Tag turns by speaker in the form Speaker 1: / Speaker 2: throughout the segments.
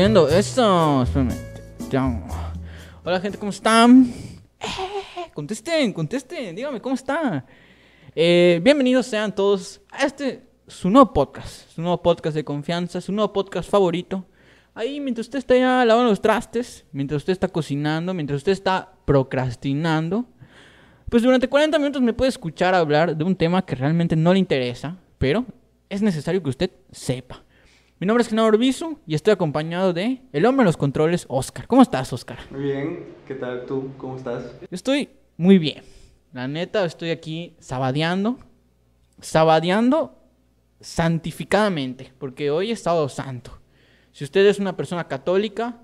Speaker 1: Viendo eso. Hola gente, ¿cómo están? Eh, contesten, contesten, dígame, ¿cómo está? Eh, bienvenidos sean todos a este, su nuevo podcast, su nuevo podcast de confianza, su nuevo podcast favorito. Ahí, mientras usted está ya lavando los trastes, mientras usted está cocinando, mientras usted está procrastinando, pues durante 40 minutos me puede escuchar hablar de un tema que realmente no le interesa, pero es necesario que usted sepa. Mi nombre es Genaro Orbizu y estoy acompañado de el hombre en los controles, Oscar. ¿Cómo estás, Oscar?
Speaker 2: Muy bien, ¿qué tal tú? ¿Cómo estás?
Speaker 1: Yo estoy muy bien. La neta, estoy aquí sabadeando. Sabadeando santificadamente, porque hoy es sábado santo. Si usted es una persona católica,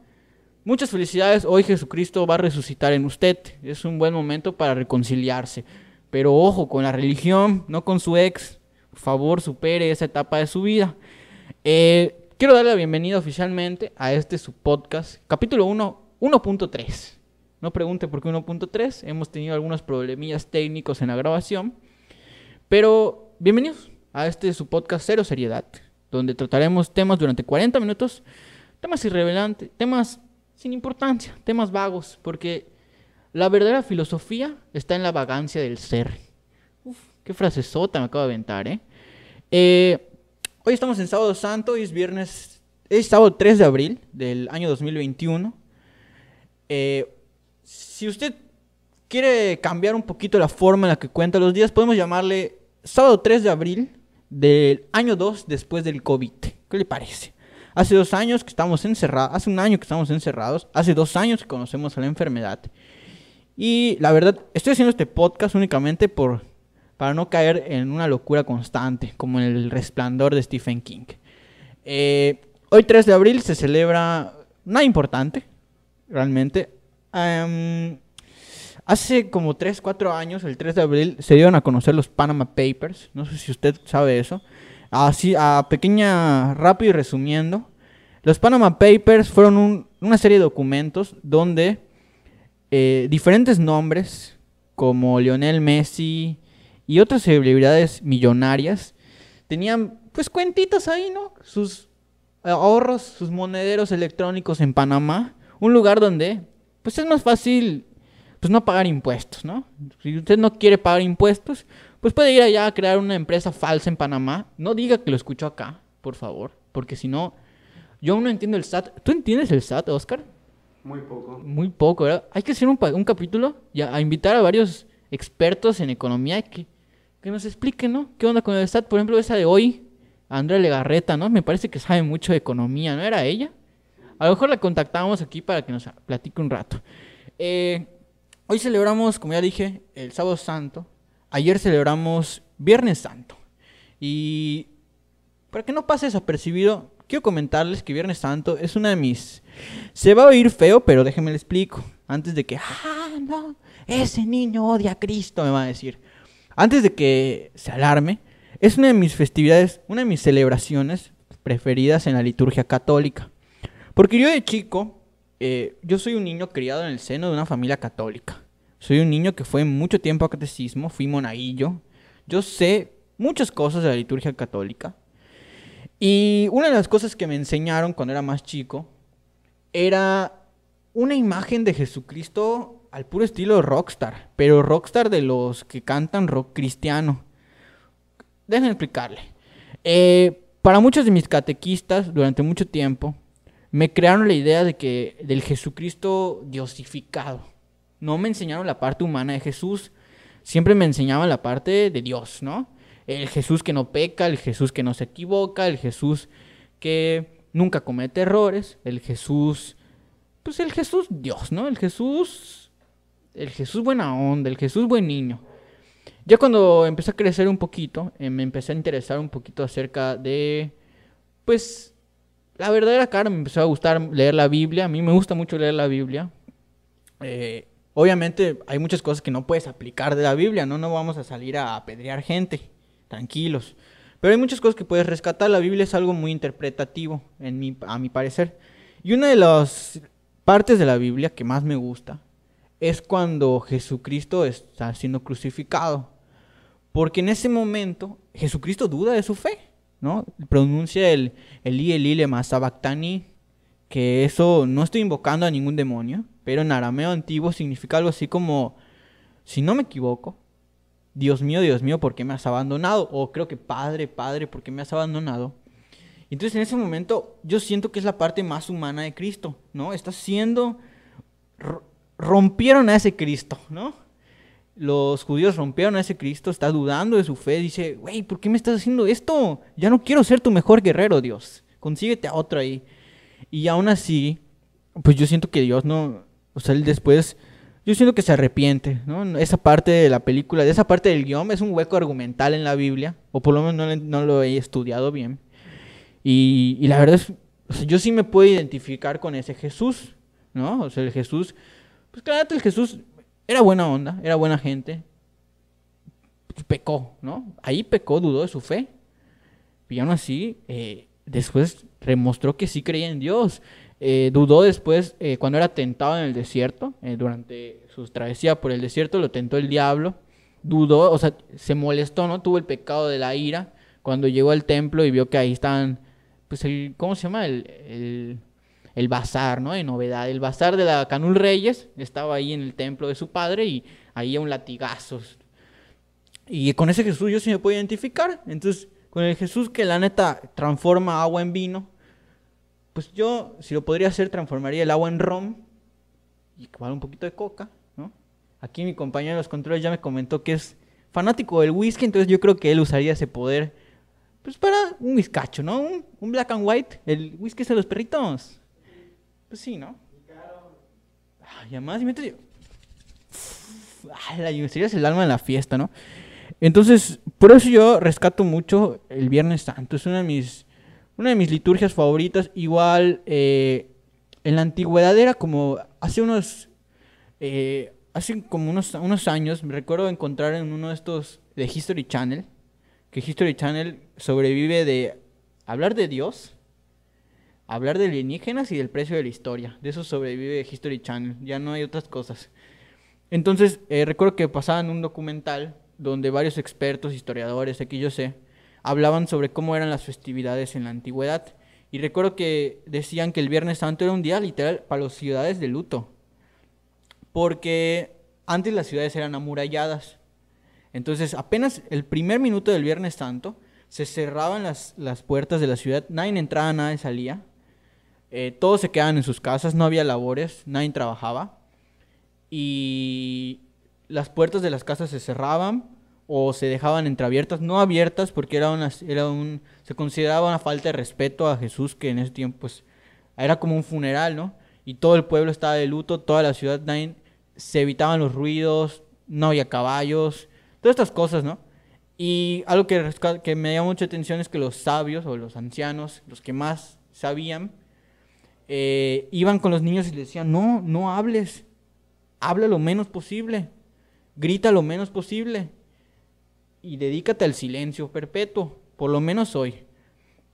Speaker 1: muchas felicidades. Hoy Jesucristo va a resucitar en usted. Es un buen momento para reconciliarse. Pero ojo con la religión, no con su ex. Por favor, supere esa etapa de su vida. Eh, quiero darle la bienvenida oficialmente a este su podcast, capítulo 1, 1.3. No pregunte por qué 1.3, hemos tenido algunos problemillas técnicos en la grabación. Pero bienvenidos a este su podcast Cero Seriedad, donde trataremos temas durante 40 minutos, temas irrelevantes, temas sin importancia, temas vagos, porque la verdadera filosofía está en la vagancia del ser. Uf, qué frase sota me acabo de aventar, ¿eh? eh Hoy estamos en Sábado Santo, hoy es viernes, es sábado 3 de abril del año 2021. Eh, si usted quiere cambiar un poquito la forma en la que cuenta los días, podemos llamarle sábado 3 de abril del año 2 después del COVID. ¿Qué le parece? Hace dos años que estamos encerrados, hace un año que estamos encerrados, hace dos años que conocemos a la enfermedad. Y la verdad, estoy haciendo este podcast únicamente por para no caer en una locura constante, como en el resplandor de Stephen King. Eh, hoy 3 de abril se celebra nada importante, realmente. hace como 3, 4 años, el 3 de abril, se dieron a conocer los Panama Papers. No sé si usted sabe eso. Así, a pequeña, rápido y resumiendo. Los Panama Papers fueron una serie de documentos donde eh, diferentes nombres, como Lionel Messi, y otras celebridades millonarias tenían pues cuentitas ahí, ¿no? Sus ahorros, sus monederos electrónicos en Panamá, un lugar donde pues es más fácil pues no pagar impuestos, ¿no? Si usted no quiere pagar impuestos, pues puede ir allá a crear una empresa falsa en Panamá. No diga que lo escuchó acá, por favor, porque si no yo aún no entiendo el SAT. ¿Tú entiendes el SAT, Oscar?
Speaker 2: Muy poco.
Speaker 1: Muy poco, ¿verdad? Hay que hacer un, un capítulo y a, invitar a varios expertos en economía que que nos explique, ¿no? ¿Qué onda con el SAT? Por ejemplo, esa de hoy, Andrea Legarreta, ¿no? Me parece que sabe mucho de economía, ¿no era ella? A lo mejor la contactamos aquí para que nos platique un rato. Eh, hoy celebramos, como ya dije, el Sábado Santo. Ayer celebramos Viernes Santo. Y para que no pase desapercibido, quiero comentarles que Viernes Santo es una de mis... Se va a oír feo, pero déjenme le explico. Antes de que, ah, no, ese niño odia a Cristo, me va a decir antes de que se alarme, es una de mis festividades, una de mis celebraciones preferidas en la liturgia católica. Porque yo de chico, eh, yo soy un niño criado en el seno de una familia católica. Soy un niño que fue mucho tiempo a catecismo, fui monaguillo. Yo sé muchas cosas de la liturgia católica. Y una de las cosas que me enseñaron cuando era más chico era una imagen de Jesucristo al puro estilo rockstar, pero rockstar de los que cantan rock cristiano. Déjenme explicarle. Eh, para muchos de mis catequistas, durante mucho tiempo, me crearon la idea de que del Jesucristo diosificado. No me enseñaron la parte humana de Jesús, siempre me enseñaban la parte de Dios, ¿no? El Jesús que no peca, el Jesús que no se equivoca, el Jesús que nunca comete errores, el Jesús, pues el Jesús Dios, ¿no? El Jesús el Jesús buena onda, el Jesús buen niño. Ya cuando empecé a crecer un poquito, eh, me empecé a interesar un poquito acerca de, pues, la verdadera cara, me empezó a gustar leer la Biblia, a mí me gusta mucho leer la Biblia. Eh, obviamente hay muchas cosas que no puedes aplicar de la Biblia, ¿no? No vamos a salir a apedrear gente, tranquilos. Pero hay muchas cosas que puedes rescatar, la Biblia es algo muy interpretativo, en mi, a mi parecer. Y una de las partes de la Biblia que más me gusta es cuando Jesucristo está siendo crucificado. Porque en ese momento Jesucristo duda de su fe, ¿no? Pronuncia el Eli Eli lema sabactani, que eso no estoy invocando a ningún demonio, pero en arameo antiguo significa algo así como, si no me equivoco, Dios mío, Dios mío, ¿por qué me has abandonado? O creo que Padre, Padre, ¿por qué me has abandonado? Entonces en ese momento yo siento que es la parte más humana de Cristo, ¿no? Está siendo, rompieron a ese Cristo, ¿no? Los judíos rompieron a ese Cristo, está dudando de su fe, dice, güey, ¿por qué me estás haciendo esto? Ya no quiero ser tu mejor guerrero, Dios. Consíguete a otro ahí. Y aún así, pues yo siento que Dios no, o sea, él después, yo siento que se arrepiente, ¿no? Esa parte de la película, de esa parte del guion, es un hueco argumental en la Biblia, o por lo menos no, lo he estudiado bien. Y, la verdad es, yo sí me puedo identificar con ese Jesús, ¿no? O sea, el Jesús, pues claro, el Jesús era buena onda, era buena gente, pecó, ¿no? Ahí pecó, dudó de su fe. Y aún así, eh, después demostró que sí creía en Dios. Eh, dudó después eh, cuando era tentado en el desierto, durante su travesía por el desierto, lo tentó el diablo. Dudó, o sea, se molestó, ¿no? Tuvo el pecado de la ira cuando llegó al templo y vio que ahí estaban, pues, el, ¿cómo se llama? El, bazar, ¿no? De novedad. El bazar de la Canul Reyes estaba ahí en el templo de su padre y ahí un latigazos. Y con ese Jesús yo sí me puedo identificar. Entonces, con el Jesús que la neta transforma agua en vino, pues yo, si lo podría hacer, transformaría el agua en ron y tomar un poquito de coca, ¿no? Aquí mi compañero de los controles ya me comentó que es fanático del whisky, entonces yo creo que él usaría ese poder, pues para un whiskacho, ¿no? Un, black and white, el whisky es de los perritos. Pues sí, ¿no? y además. Ay, la sería el alma de la fiesta, ¿no? Entonces, por eso yo rescato mucho el Viernes Santo. Es una de mis, una de mis liturgias favoritas. Igual, eh, en la antigüedad era como hace unos, eh, hace como unos, unos años, me recuerdo encontrar en uno de estos de History Channel, que History Channel sobrevive de hablar de Dios, hablar de alienígenas y del precio de la historia. De eso sobrevive History Channel, ya no hay otras cosas. Entonces, eh, recuerdo que pasaban un documental donde varios expertos, historiadores, aquí yo sé, hablaban sobre cómo eran las festividades en la antigüedad. Y recuerdo que decían que el Viernes Santo era un día literal para las ciudades de luto. Porque antes las ciudades eran amuralladas. Entonces, apenas el primer minuto del Viernes Santo, se cerraban las, las puertas de la ciudad, nadie entraba, nadie salía. Eh, todos se quedaban en sus casas, no había labores, nadie trabajaba. Y las puertas de las casas se cerraban o se dejaban entreabiertas, no abiertas porque era, una, era un, se consideraba una falta de respeto a Jesús que en ese tiempo pues, era como un funeral, ¿no? Y todo el pueblo estaba de luto, toda la ciudad, se evitaban los ruidos, no había caballos, todas estas cosas, ¿no? Y algo que, que me llama mucha atención es que los sabios o los ancianos, los que más sabían, eh, iban con los niños y les decían, no, no hables, habla lo menos posible grita lo menos posible y dedícate al silencio perpetuo, por lo menos hoy,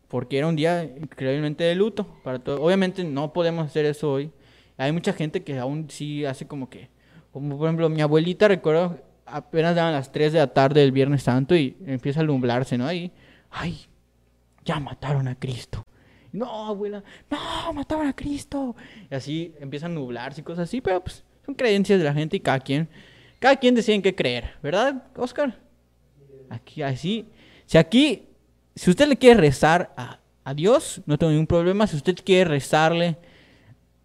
Speaker 1: porque era un día increíblemente de luto para todo. Obviamente no podemos hacer eso hoy. Hay mucha gente que aún sí hace como que, como por ejemplo mi abuelita, recuerdo, apenas daban las 3 de la tarde del Viernes Santo y empieza a alumblarse, ¿no? Y, ay, ya mataron a Cristo. No, abuela, no, mataron a Cristo. Y así empiezan a nublarse y cosas así, pero pues son creencias de la gente y cada quien cada quien decide en qué creer, ¿verdad, Oscar? Aquí, así. Si aquí, si usted le quiere rezar a, Dios, no tengo ningún problema. Si usted quiere rezarle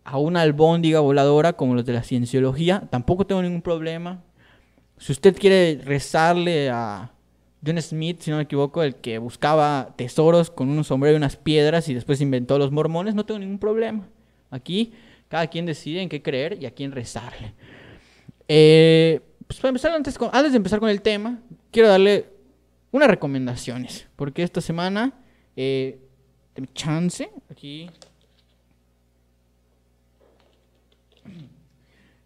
Speaker 1: a una albóndiga voladora como los de la cienciología, tampoco tengo ningún problema. Si usted quiere rezarle a John Smith, si no me equivoco, el que buscaba tesoros con un sombrero y unas piedras y después inventó los mormones, no tengo ningún problema. Aquí cada quien decide en qué creer y a quién rezarle. Eh, pues para empezar, antes, antes de empezar con el tema, quiero darle unas recomendaciones. Porque esta semana, eh, chance, aquí.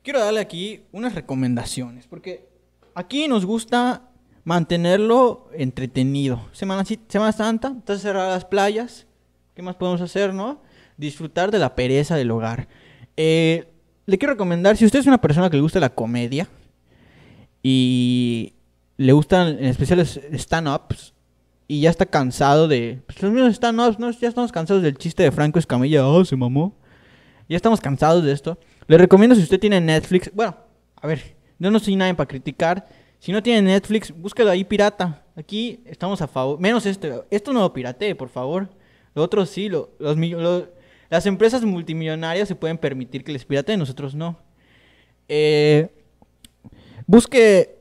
Speaker 1: Quiero darle aquí unas recomendaciones. Porque aquí nos gusta mantenerlo entretenido. Semana, Semana Santa, están cerradas las playas. ¿Qué más podemos hacer, no? Disfrutar de la pereza del hogar. Eh, le quiero recomendar, si usted es una persona que le gusta la comedia y le gustan en especial los stand-ups y ya está cansado de... Pues los mismos stand-ups, ¿no? ya estamos cansados del chiste de Franco Escamilla, oh, se mamó. Ya estamos cansados de esto. Le recomiendo si usted tiene Netflix. Bueno, a ver, yo no soy nadie para criticar. Si no tiene Netflix, búsquelo ahí pirata. Aquí estamos a favor. Menos esto. Esto no lo piratee, por favor. Lo otro sí. Lo- las empresas multimillonarias se pueden permitir que les pirateen, nosotros no. Eh, busque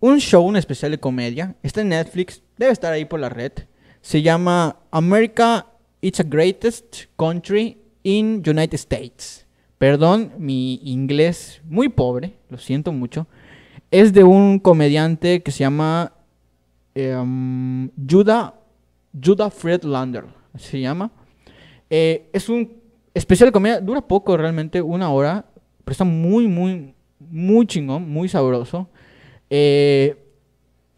Speaker 1: un show, un especial de comedia. Está en Netflix. Debe estar ahí por la red. Se llama America It's a Greatest Country in United States. Perdón, mi inglés muy pobre, lo siento mucho. Es de un comediante que se llama eh, Judah, Judah Friedlander, se llama. Eh, es un especial de comedia, dura poco realmente, una hora, pero está muy, muy, muy chingón, muy sabroso. Eh,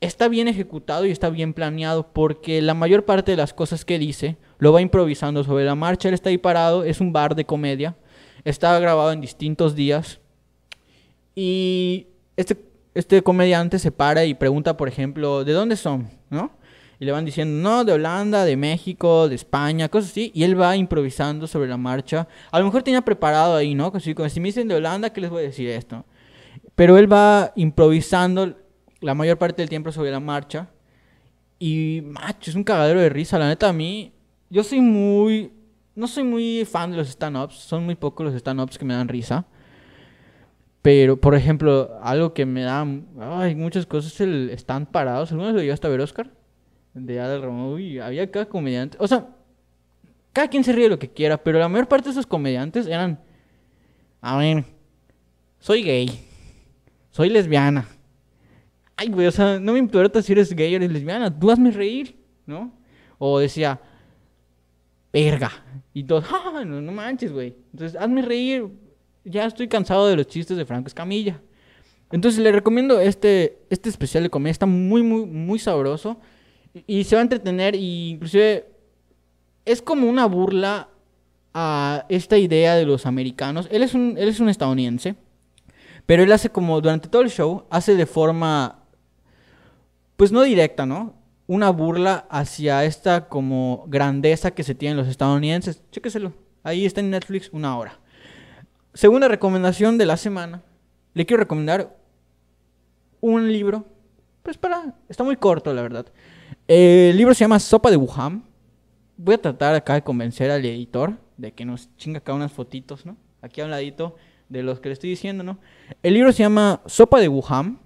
Speaker 1: está bien ejecutado y está bien planeado porque la mayor parte de las cosas que dice lo va improvisando sobre la marcha. Él está ahí parado, es un bar de comedia, está grabado en distintos días y este, este comediante se para y pregunta, por ejemplo, ¿de dónde son? ¿No? Y le van diciendo, no, de Holanda, de México, de España, cosas así. Y él va improvisando sobre la marcha. A lo mejor tenía preparado ahí, ¿no? Como si me dicen de Holanda, ¿qué les voy a decir esto? Pero él va improvisando la mayor parte del tiempo sobre la marcha. Y, macho, es un cagadero de risa. La neta, a mí, yo soy muy... No soy muy fan de los stand-ups. Son muy pocos los stand-ups que me dan risa. Pero, por ejemplo, algo que me da... Ay, muchas cosas el stand parados. ¿Alguna vez lo llegaste a ver, Oscar? De Adal Ramón. Uy, había cada comediante... O sea, cada quien se ríe de lo que quiera. Pero la mayor parte de esos comediantes eran... A ver, soy gay. Soy lesbiana. Ay, güey, o sea, no me importa si eres gay o eres lesbiana, tú hazme reír, ¿no? O decía, verga. Y todos, ¡ah! No, no manches, güey. Entonces, hazme reír. Ya estoy cansado de los chistes de Franco Escamilla. Entonces, le recomiendo este, este especial de comedia. Está muy, muy, muy sabroso. Y, se va a entretener. Y es como una burla a esta idea de los americanos. Él es un, él es un estadounidense. Pero él hace como, durante todo el show, hace de forma, pues no directa, ¿no? Una burla hacia esta como grandeza que se tienen los estadounidenses. Chéqueselo. Ahí está en Netflix una hora. Segunda recomendación de la semana. Le quiero recomendar un libro. Pues para, está muy corto, la verdad. El libro se llama Sopa de Wuhan. Voy a tratar acá de convencer al editor de que nos chinga acá unas fotitos, ¿no? Aquí a un ladito de los que le estoy diciendo, ¿no? El libro se llama Sopa de Wuhan.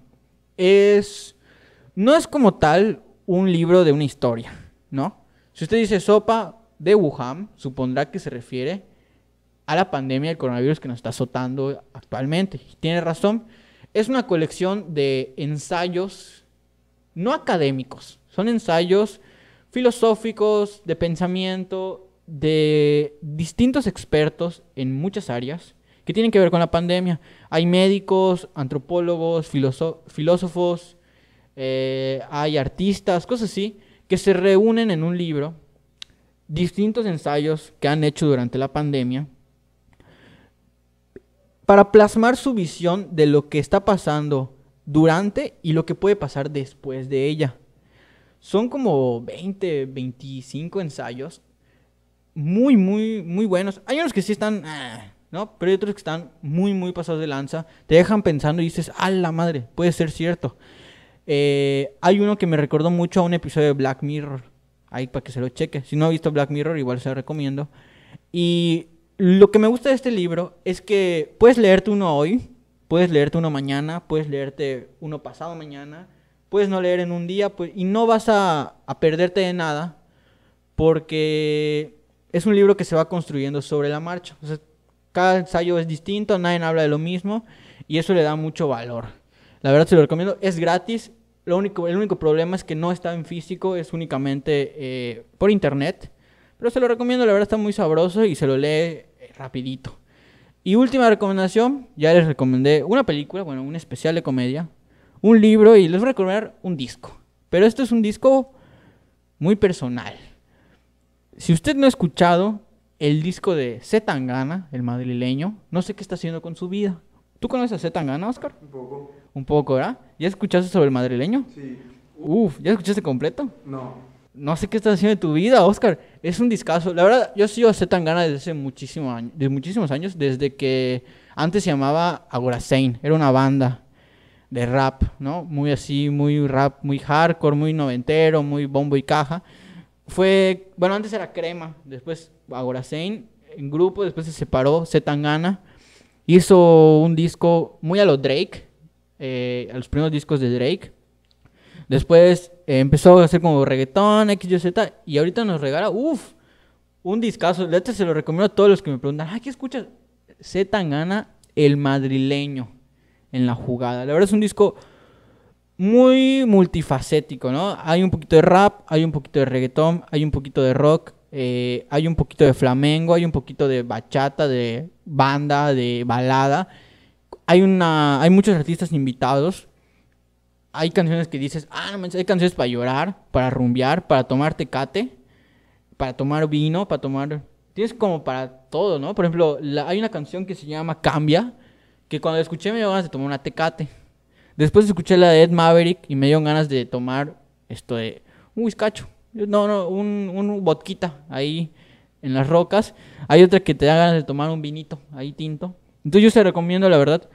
Speaker 1: Es. No es como tal un libro de una historia, ¿no? Si usted dice sopa de Wuhan, supondrá que se refiere a la pandemia del coronavirus que nos está azotando actualmente. Tiene razón. Es una colección de ensayos no académicos, son ensayos filosóficos, de pensamiento, de distintos expertos en muchas áreas que tienen que ver con la pandemia. Hay médicos, antropólogos, filósofos, eh, hay artistas, cosas así, que se reúnen en un libro, distintos ensayos que han hecho durante la pandemia, para plasmar su visión de lo que está pasando durante y lo que puede pasar después de ella. Son como 20, 25 ensayos muy, muy, muy buenos. Hay unos que sí están, ah, ¿no? Pero hay otros que están muy, muy pasados de lanza. Te dejan pensando y dices, ¡a la madre! Puede ser cierto. Eh, hay uno que me recordó mucho a un episodio de Black Mirror. Ahí para que se lo cheque. Si no ha visto Black Mirror, igual se lo recomiendo. Y lo que me gusta de este libro es que puedes leerte uno hoy, puedes leerte uno mañana, puedes leerte uno pasado mañana, puedes no leer en un día, pues, y no vas a, perderte de nada porque es un libro que se va construyendo sobre la marcha. Cada ensayo es distinto, nadie habla de lo mismo y eso le da mucho valor. La verdad se lo recomiendo, es gratis. Lo único, el único problema es que no está en físico, es únicamente eh, por internet. Pero se lo recomiendo, la verdad está muy sabroso y se lo lee rapidito. Y última recomendación, ya les recomendé una película, bueno, un especial de comedia, un libro y les voy a recomendar un disco. Pero esto es un disco muy personal. Si usted no ha escuchado el disco de Z Tangana, el madrileño, no sé qué está haciendo con su vida. ¿Tú conoces a Z Tangana, Oscar?
Speaker 2: Un poco.
Speaker 1: Un poco, ¿verdad? ¿Ya escuchaste sobre el madrileño?
Speaker 2: Sí.
Speaker 1: Uf, ¿ya escuchaste completo?
Speaker 2: No.
Speaker 1: No sé qué estás haciendo de tu vida, Oscar. Es un discazo. La verdad, yo sigo a Tangana desde hace muchísimo año, desde muchísimos años, desde que antes se llamaba Agorasein. Era una banda de rap, ¿no? Muy así, muy rap, muy hardcore, muy noventero, muy bombo y caja. Fue, bueno, antes era Crema, después Agorasein en grupo, después se separó, Tangana. Hizo un disco muy a lo Drake, eh, a los primeros discos de Drake. Después eh, empezó a hacer como reggaetón, X, Z, y ahorita nos regala, uff, un discazo. De se lo recomiendo a todos los que me preguntan, ¿qué escuchas? Z gana el madrileño en la jugada. La verdad es un disco muy multifacético, ¿no? Hay un poquito de rap, hay un poquito de reggaetón, hay un poquito de rock, eh, hay un poquito de flamengo, hay un poquito de bachata, de banda, de balada. Hay, una, hay muchos artistas invitados hay canciones que dices, ah, no hay canciones para llorar, para rumbear, para tomar tecate, para tomar vino, para tomar... Tienes como para todo, ¿no? Por ejemplo, hay una canción que se llama Cambia, que cuando la escuché me dio ganas de tomar una tecate. Después escuché la de Ed Maverick y me dio ganas de tomar esto de un whiskacho. No, no, un, un vodquita ahí en las rocas. Hay otra que te da ganas de tomar un vinito ahí tinto. Entonces yo te recomiendo, la verdad,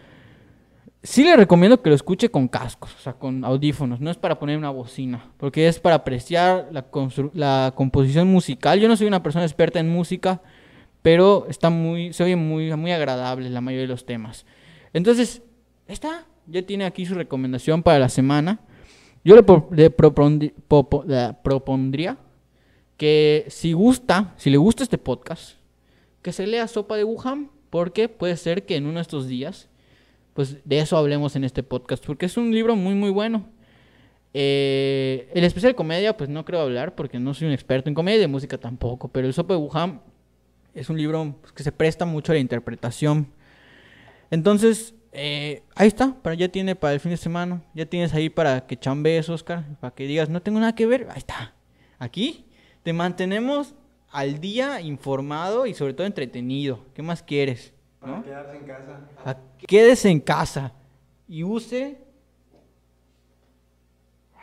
Speaker 1: sí le recomiendo que lo escuche con cascos, o sea, con audífonos. No es para poner una bocina, porque es para apreciar la, composición musical. Yo no soy una persona experta en música, pero está muy, se oye muy, muy agradable la mayoría de los temas. Entonces, está, ya tiene aquí su recomendación para la semana. Yo le, propondría que si gusta, si le gusta este podcast, que se lea Sopa de Wuhan, porque puede ser que en uno de estos días pues de eso hablemos en este podcast, porque es un libro muy, muy bueno. Eh, el especial de comedia, pues no creo hablar, porque no soy un experto en comedia y de música tampoco, pero el Sopo de Wuhan es un libro pues, que se presta mucho a la interpretación. Entonces, eh, ahí está, para, ya tiene para el fin de semana, ya tienes ahí para que chambees, Oscar, para que digas, no tengo nada que ver, ahí está. Aquí te mantenemos al día informado y sobre todo entretenido. ¿Qué más quieres?
Speaker 2: Para quedarse en casa.
Speaker 1: quédese en casa y use.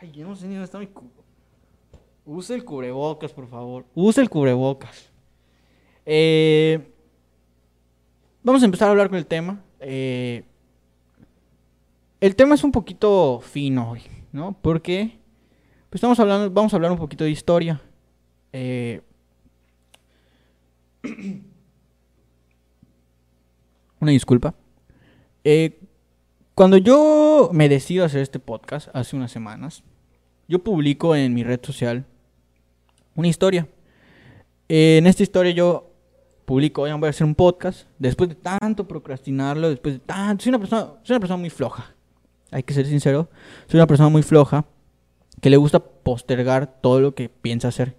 Speaker 1: Ay, yo no sé ni dónde está mi. Use el cubrebocas, por favor. Use el cubrebocas. Eh, vamos a empezar a hablar con el tema. Eh, el tema es un poquito fino hoy, ¿no? Porque pues estamos hablando, vamos a hablar un poquito de historia. Eh, una disculpa. Eh, cuando yo me decido hacer este podcast hace unas semanas, yo publico en mi red social una historia. Eh, en esta historia yo publico, voy a hacer un podcast, después de tanto procrastinarlo, después de tanto... Soy una persona, soy una persona muy floja, hay que ser sincero, soy una persona muy floja que le gusta postergar todo lo que piensa hacer.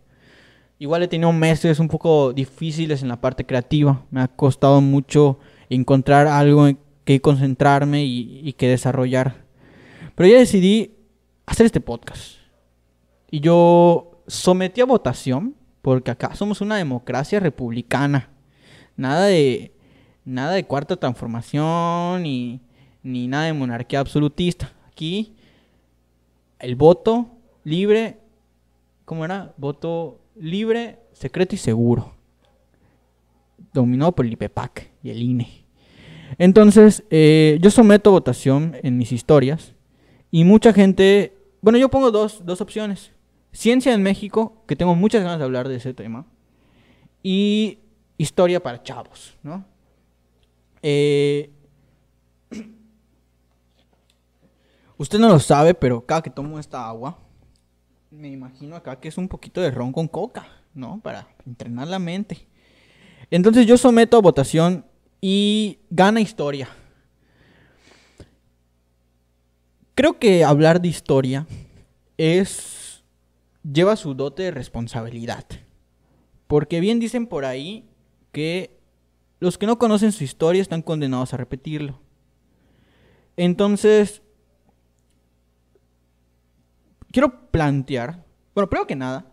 Speaker 1: Igual he tenido meses un poco difíciles en la parte creativa, me ha costado mucho encontrar algo en que concentrarme y, que desarrollar. Pero ya decidí hacer este podcast. Y yo sometí a votación, porque acá somos una democracia republicana. Nada de, nada de cuarta transformación ni, ni nada de monarquía absolutista. Aquí el voto libre, ¿cómo era? Voto libre, secreto y seguro dominado por el IPEPAC y el INE. Entonces, eh, yo someto votación en mis historias y mucha gente, bueno, yo pongo dos, opciones. Ciencia en México, que tengo muchas ganas de hablar de ese tema, y historia para chavos, ¿no? Eh, usted no lo sabe, pero cada que tomo esta agua, me imagino acá que es un poquito de ron con coca, ¿no? Para entrenar la mente. Entonces yo someto a votación y gana historia. Creo que hablar de historia es lleva su dote de responsabilidad. Porque bien dicen por ahí que los que no conocen su historia están condenados a repetirlo. Entonces, quiero plantear, bueno, primero que nada,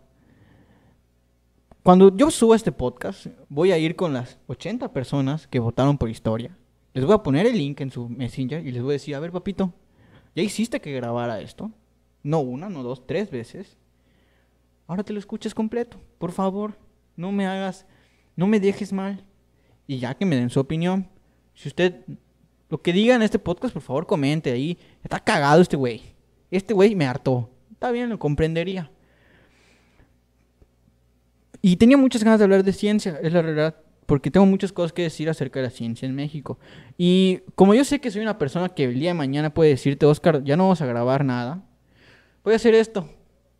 Speaker 1: cuando yo suba este podcast, voy a ir con las 80 personas que votaron por historia. Les voy a poner el link en su Messenger y les voy a decir, a ver, papito, ¿ya hiciste que grabara esto? No una, no dos, tres veces. ahora te lo escuches completo. Por favor, no me hagas, no me dejes mal. Y ya que me den su opinión. Si usted, lo que diga en este podcast, por favor, comente ahí. Está cagado este güey. Este güey me hartó. Está bien, lo comprendería. Y tenía muchas ganas de hablar de ciencia, es la realidad, porque tengo muchas cosas que decir acerca de la ciencia en México. Y como yo sé que soy una persona que el día de mañana puede decirte, Oscar, ya no vamos a grabar nada, voy a hacer esto.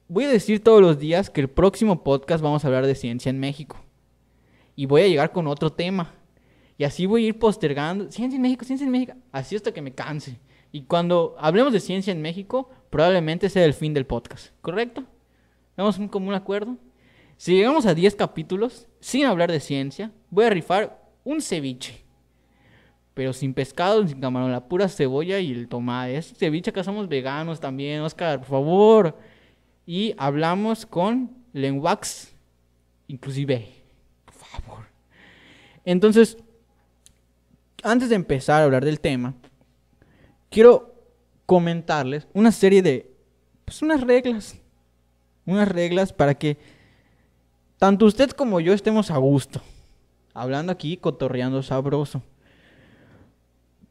Speaker 1: Voy a decir todos los días que el próximo podcast vamos a hablar de ciencia en México. Y voy a llegar con otro tema. Y así voy a ir postergando. Ciencia en México, ciencia en México. Así hasta que me canse. Y cuando hablemos de ciencia en México, probablemente sea el fin del podcast. ¿Correcto? ¿Vamos a un común acuerdo? Si llegamos a 10 capítulos sin hablar de ciencia, voy a rifar un ceviche. Pero sin pescado, sin camarón, la pura cebolla y el tomate. Es ceviche, acá somos veganos también, Oscar, por favor. Y hablamos con lenguax, inclusive. Por favor. Entonces, antes de empezar a hablar del tema, quiero comentarles una serie de, pues unas reglas. Unas reglas para que tanto usted como yo estemos a gusto. Hablando aquí, cotorreando sabroso.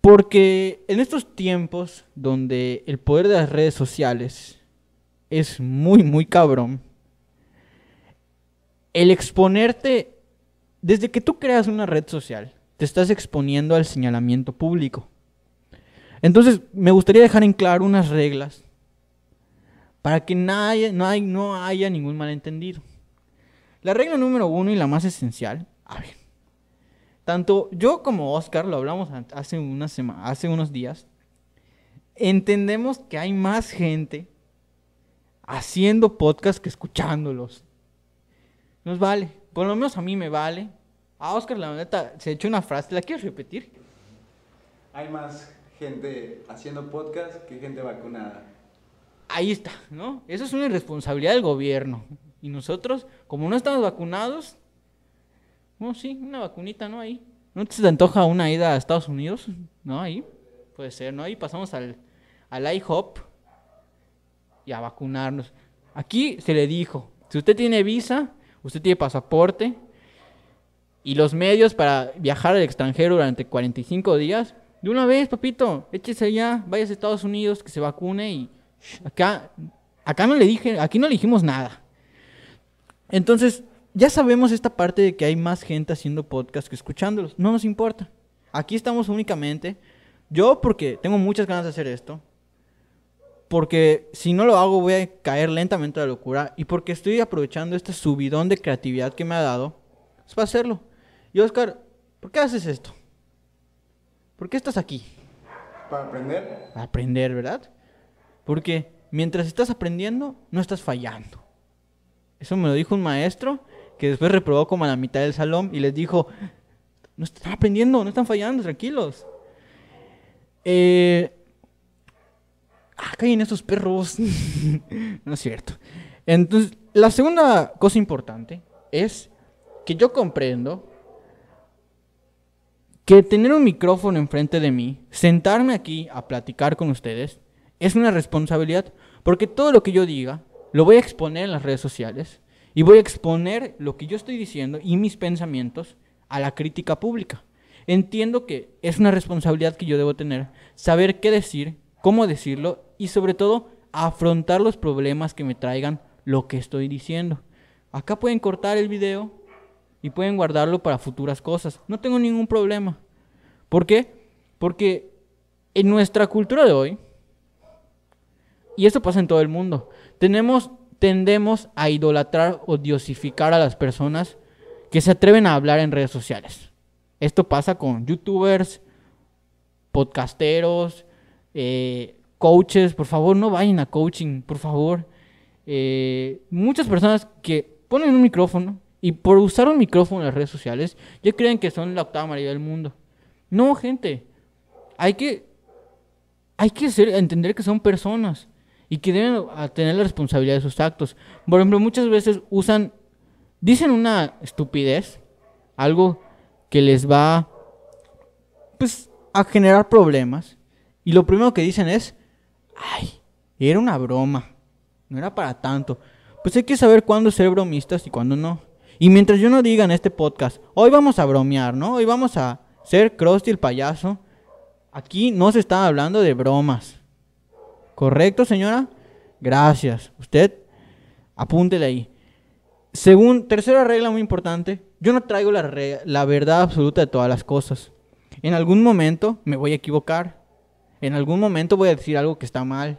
Speaker 1: Porque en estos tiempos donde el poder de las redes sociales es muy, muy cabrón, el exponerte, desde que tú creas una red social, te estás exponiendo al señalamiento público. Entonces, me gustaría dejar en claro unas reglas para que no haya, no, hay, no haya ningún malentendido. La regla número uno y la más esencial, a ver, tanto yo como Oscar, lo hablamos hace, una hace unos días, entendemos que hay más gente haciendo podcast que escuchándolos. Nos vale, por lo menos a mí me vale. A Oscar, la neta, se echó una frase, ¿la quieres repetir?
Speaker 2: Hay más gente haciendo podcast que gente vacunada.
Speaker 1: Ahí está, ¿no? Eso es una irresponsabilidad del gobierno. Y nosotros, como no estamos vacunados, no, sí, una vacunita, ¿no? Ahí. ¿No te antoja una ida a Estados Unidos? ¿No? Ahí. Puede ser, ¿no? Ahí pasamos al, al IHOP y a vacunarnos. Aquí se le dijo, si usted tiene visa, usted tiene pasaporte y los medios para viajar al extranjero durante 45 días, de una vez, papito, échese allá, vaya a Estados Unidos, que se vacune y acá, acá no le dije, aquí no le dijimos nada. Entonces, ya sabemos esta parte de que hay más gente haciendo podcast que escuchándolos. No nos importa. Aquí estamos únicamente. Yo porque tengo muchas ganas de hacer esto. Porque si no lo hago voy a caer lentamente a la locura. Y porque estoy aprovechando este subidón de creatividad que me ha dado. Es para hacerlo. Y Oscar, ¿por qué haces esto? ¿Por qué estás aquí?
Speaker 2: Para aprender.
Speaker 1: Para aprender, ¿verdad? Porque mientras estás aprendiendo, no estás fallando. Eso me lo dijo un maestro que después reprobó como a la mitad del salón y les dijo, no están aprendiendo, no están fallando, tranquilos. Eh, ah, caen estos perros. no es cierto. Entonces, la segunda cosa importante es que yo comprendo que tener un micrófono enfrente de mí, sentarme aquí a platicar con ustedes, es una responsabilidad, porque todo lo que yo diga lo voy a exponer en las redes sociales y voy a exponer lo que yo estoy diciendo y mis pensamientos a la crítica pública. Entiendo que es una responsabilidad que yo debo tener, saber qué decir, cómo decirlo y sobre todo afrontar los problemas que me traigan lo que estoy diciendo. Acá pueden cortar el video y pueden guardarlo para futuras cosas. No tengo ningún problema. ¿Por qué? Porque en nuestra cultura de hoy, y esto pasa en todo el mundo, tenemos, tendemos a idolatrar o diosificar a las personas que se atreven a hablar en redes sociales. Esto pasa con youtubers, podcasteros, eh, coaches. Por favor, no vayan a coaching, por favor. Eh, muchas personas que ponen un micrófono y por usar un micrófono en las redes sociales ya creen que son la octava maravilla del mundo. No, gente. Hay que, hay que entender que son personas y que deben tener la responsabilidad de sus actos. Por ejemplo, muchas veces usan, dicen una estupidez, algo que les va, pues, a generar problemas. Y lo primero que dicen es, ay, era una broma, no era para tanto. pues hay que saber cuándo ser bromistas y cuándo no. Y mientras yo no diga en este podcast, hoy vamos a bromear, ¿no? Hoy vamos a ser Krusty el payaso. Aquí no se está hablando de bromas. ¿Correcto, señora? Gracias. Usted apúntele ahí. Según, tercera regla muy importante, yo no traigo la, la verdad absoluta de todas las cosas. En algún momento me voy a equivocar. En algún momento voy a decir algo que está mal.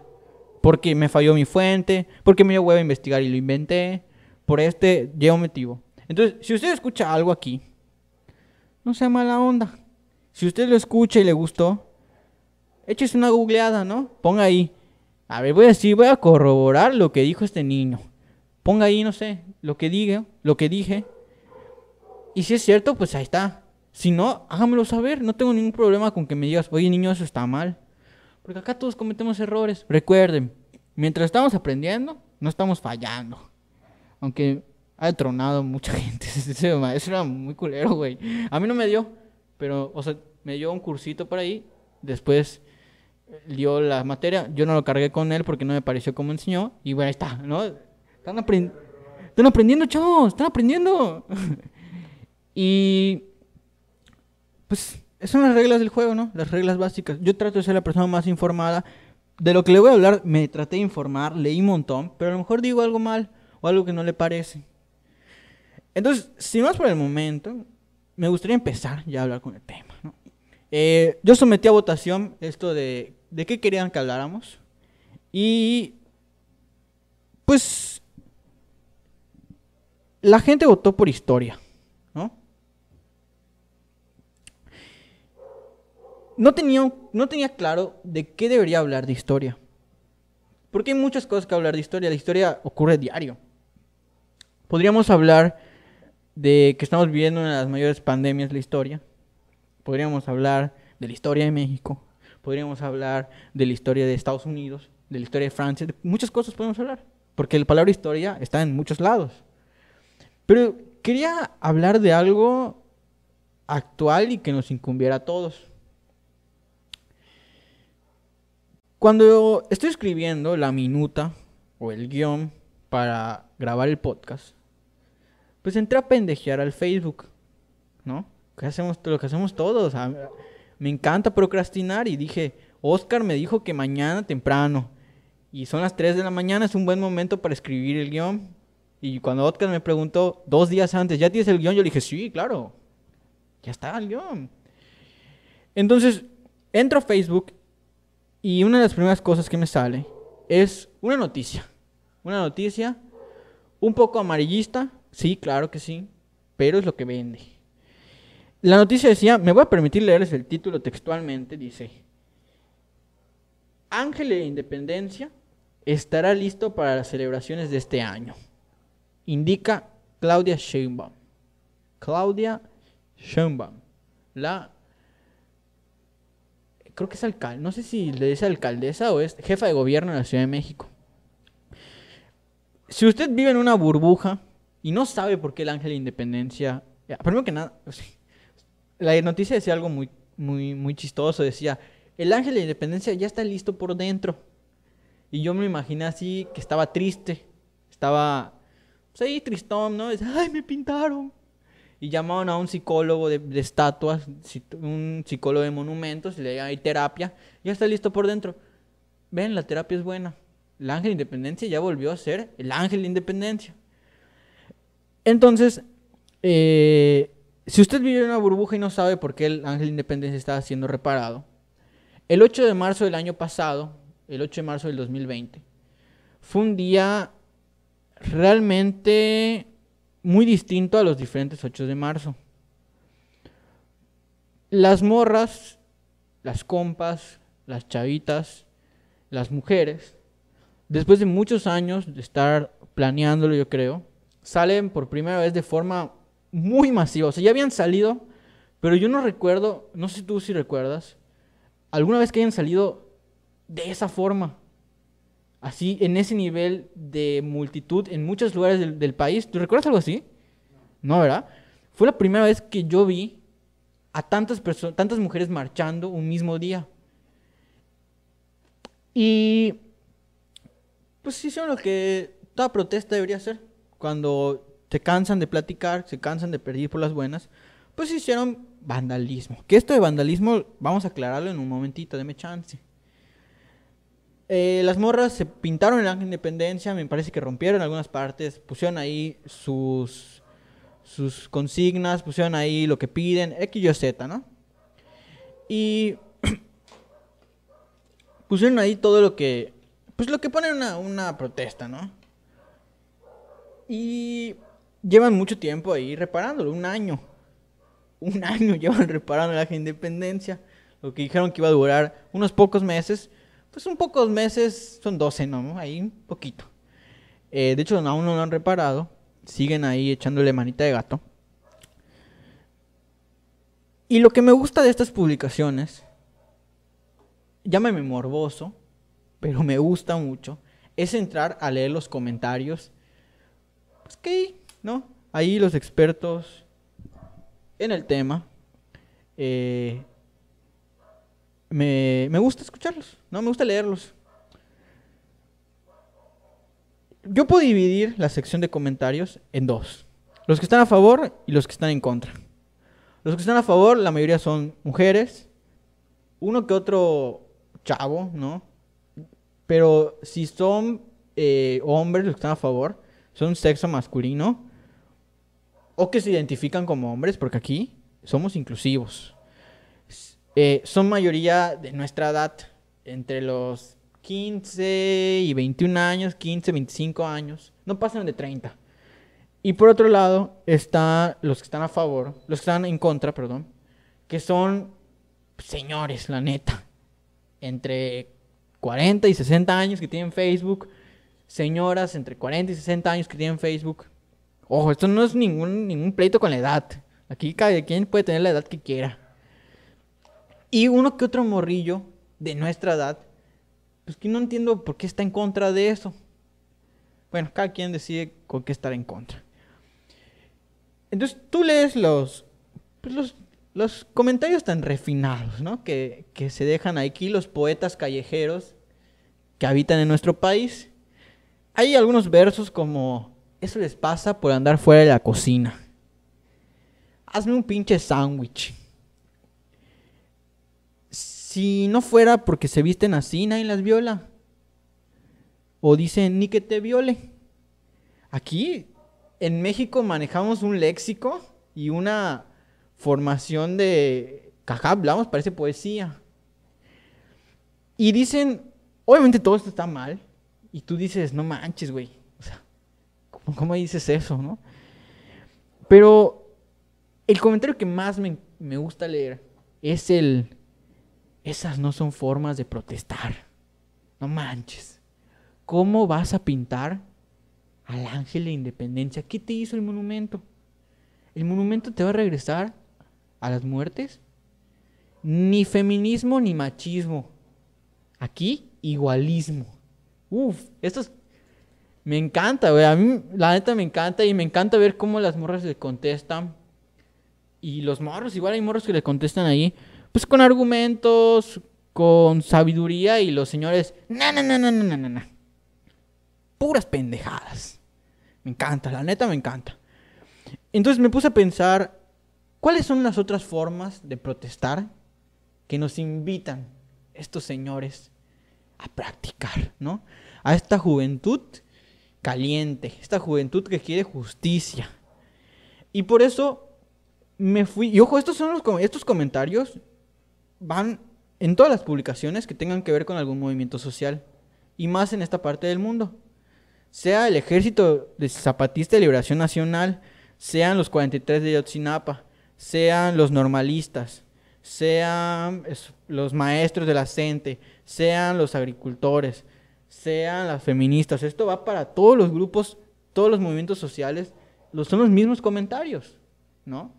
Speaker 1: Porque me falló mi fuente, porque me dio huevo a investigar y lo inventé. Por este llevo motivo. Entonces, si usted escucha algo aquí, no sea mala onda. Si usted lo escucha y le gustó, échese una googleada, ¿no? Ponga ahí. A ver, voy a decir, voy a corroborar lo que dijo este niño. Ponga ahí, no sé, lo que diga, lo que dije. Y si es cierto, pues ahí está. Si no, hágamelo saber. No tengo ningún problema con que me digas, oye niño, eso está mal. Porque acá todos cometemos errores. Recuerden, mientras estamos aprendiendo, no estamos fallando. Aunque ha tronado mucha gente. Eso era muy culero, güey. A mí no me dio, pero, o sea, me dio un cursito por ahí. Después dio la materia. Yo no lo cargué con él porque no me pareció como enseñó. Y bueno, ahí está, ¿no? Están, están aprendiendo, chavos. Están aprendiendo. y. Pues son las reglas del juego, ¿no? Las reglas básicas. Yo trato de ser la persona más informada. De lo que le voy a hablar, me traté de informar, leí un montón, pero a lo mejor digo algo mal o algo que no le parece. Entonces, si más por el momento, me gustaría empezar ya a hablar con el tema, ¿no? Eh, yo sometí a votación esto de, de qué querían que habláramos. Y pues la gente votó por historia, ¿no? No tenía, no tenía claro de qué debería hablar de historia. Porque hay muchas cosas que hablar de historia. La historia ocurre diario. Podríamos hablar de que estamos viviendo una de las mayores pandemias de la historia. Podríamos hablar de la historia de México. Podríamos hablar de la historia de Estados Unidos, de la historia de Francia. De muchas cosas podemos hablar. Porque la palabra historia está en muchos lados. Pero quería hablar de algo actual y que nos incumbiera a todos. Cuando estoy escribiendo la minuta o el guion para grabar el podcast, pues entré a pendejear al Facebook, ¿no? ¿Qué hacemos, lo que hacemos todos. Me encanta procrastinar y dije, Oscar me dijo que mañana temprano y son las 3 de la mañana, es un buen momento para escribir el guion. Y cuando Oscar me preguntó dos días antes, ¿ya tienes el guion? Yo le dije, sí, claro, ya está el guion. Entonces, entro a Facebook y una de las primeras cosas que me sale es una noticia. Una noticia un poco amarillista, Sí, claro que sí, pero es lo que vende. La noticia decía, me voy a permitir leerles el título textualmente, dice, Ángel de Independencia estará listo para las celebraciones de este año. Indica Claudia Sheinbaum. Claudia Sheinbaum, la creo que es alcalde, no sé si le dice alcaldesa o es jefa de gobierno de la Ciudad de México. Si usted vive en una burbuja y no sabe por qué el ángel de independencia. Primero que nada, la noticia decía algo muy, muy, muy chistoso. Decía: El ángel de independencia ya está listo por dentro. Y yo me imaginé así que estaba triste. Estaba. Pues ahí tristón, ¿no? Dice, Ay, me pintaron. Y llamaron a un psicólogo de, estatuas, un psicólogo de monumentos, le dijeron, hay terapia. Ya está listo por dentro. Ven, la terapia es buena. El ángel de independencia ya volvió a ser el ángel de independencia. Entonces, eh, si usted vive en una burbuja y no sabe por qué el Ángel de Independencia está siendo reparado, el 8 de marzo del año pasado, el 8 de marzo del 2020, fue un día realmente muy distinto a los diferentes 8 de marzo. Las morras, las compas, las chavitas, las mujeres, después de muchos años de estar planeándolo, yo creo, salen por primera vez de forma muy masiva. O sea, ya habían salido, pero yo no recuerdo, no sé tú si recuerdas, alguna vez que hayan salido de esa forma. Así, en ese nivel de multitud en muchos lugares del, país. ¿Tú recuerdas algo así? No, ¿verdad? Fue la primera vez que yo vi a tantas tantas mujeres marchando un mismo día. Y pues hicieron lo que toda protesta debería ser. Cuando se cansan de platicar, se cansan de pedir por las buenas, pues hicieron vandalismo. Que esto de vandalismo, vamos a aclararlo en un momentito, deme chance. Eh, las morras se pintaron ángel de independencia, me parece que rompieron algunas partes, pusieron ahí sus, sus consignas, pusieron ahí lo que piden, X, Y, Z, ¿no? Y pusieron ahí todo lo que, pues lo que pone una, una protesta, ¿no? Y llevan mucho tiempo ahí reparándolo, un año. Un año llevan reparando el ángel de independencia. Lo que dijeron que iba a durar unos pocos meses pues un pocos meses, son 12, ¿no? Ahí un poquito. Eh, de hecho, aún no lo han reparado. Siguen ahí echándole manita de gato. Y lo que me gusta de estas publicaciones, llámame morboso, pero me gusta mucho, es entrar a leer los comentarios. Pues que, ¿no? Ahí los expertos en el tema eh, me, me gusta escucharlos, ¿no? Me gusta leerlos. Yo puedo dividir la sección de comentarios en dos. Los que están a favor y los que están en contra. Los que están a favor, la mayoría son mujeres. Uno que otro chavo, ¿no? Pero si son eh, hombres los que están a favor, son sexo masculino. O que se identifican como hombres, porque aquí somos inclusivos. Eh, son mayoría de nuestra edad, entre los 15 y 21 años, 15, 25 años, no pasan de 30. Y por otro lado están los que están a favor, los que están en contra, perdón, que son señores, la neta, entre 40 y 60 años que tienen Facebook, señoras entre 40 y 60 años que tienen Facebook. Ojo, esto no es ningún, ningún pleito con la edad. Aquí cada quien puede tener la edad que quiera. Y uno que otro morrillo de nuestra edad, pues que no entiendo por qué está en contra de eso. Bueno, cada quien decide con qué estar en contra. Entonces tú lees los, pues los, los, comentarios tan refinados, ¿no? Que, que se dejan aquí los poetas callejeros que habitan en nuestro país. Hay algunos versos como, eso les pasa por andar fuera de la cocina. Hazme un pinche sándwich si no fuera porque se visten así, nadie las viola. O dicen, ni que te viole. Aquí, en México, manejamos un léxico y una formación de... Caja, hablamos, parece poesía. Y dicen, obviamente todo esto está mal. Y tú dices, no manches, güey. ¿Cómo, ¿cómo, dices eso, no? Pero el comentario que más me, me gusta leer es el esas no son formas de protestar. No manches. ¿Cómo vas a pintar al ángel de independencia? ¿Qué te hizo el monumento? ¿El monumento te va a regresar a las muertes? Ni feminismo ni machismo. Aquí, igualismo. Uf, esto Me encanta, güey. A mí, la neta, me encanta. Y me encanta ver cómo las morras le contestan. Y los morros, igual hay morros que le contestan ahí pues con argumentos, con sabiduría y los señores, no, no, no, no, no, no, no. Puras pendejadas. Me encanta, la neta me encanta. Entonces me puse a pensar, ¿cuáles son las otras formas de protestar que nos invitan estos señores a practicar, ¿no? A esta juventud caliente, esta juventud que quiere justicia. Y por eso me fui, y ojo, estos son estos comentarios van en todas las publicaciones que tengan que ver con algún movimiento social, y más en esta parte del mundo. Sea el Ejército de Zapatista de Liberación Nacional, sean los 43 de Yotzinapa, sean los normalistas, sean los maestros de la CENTE, sean los agricultores, sean las feministas. Esto va para todos los grupos, todos los movimientos sociales, son los mismos comentarios, ¿no?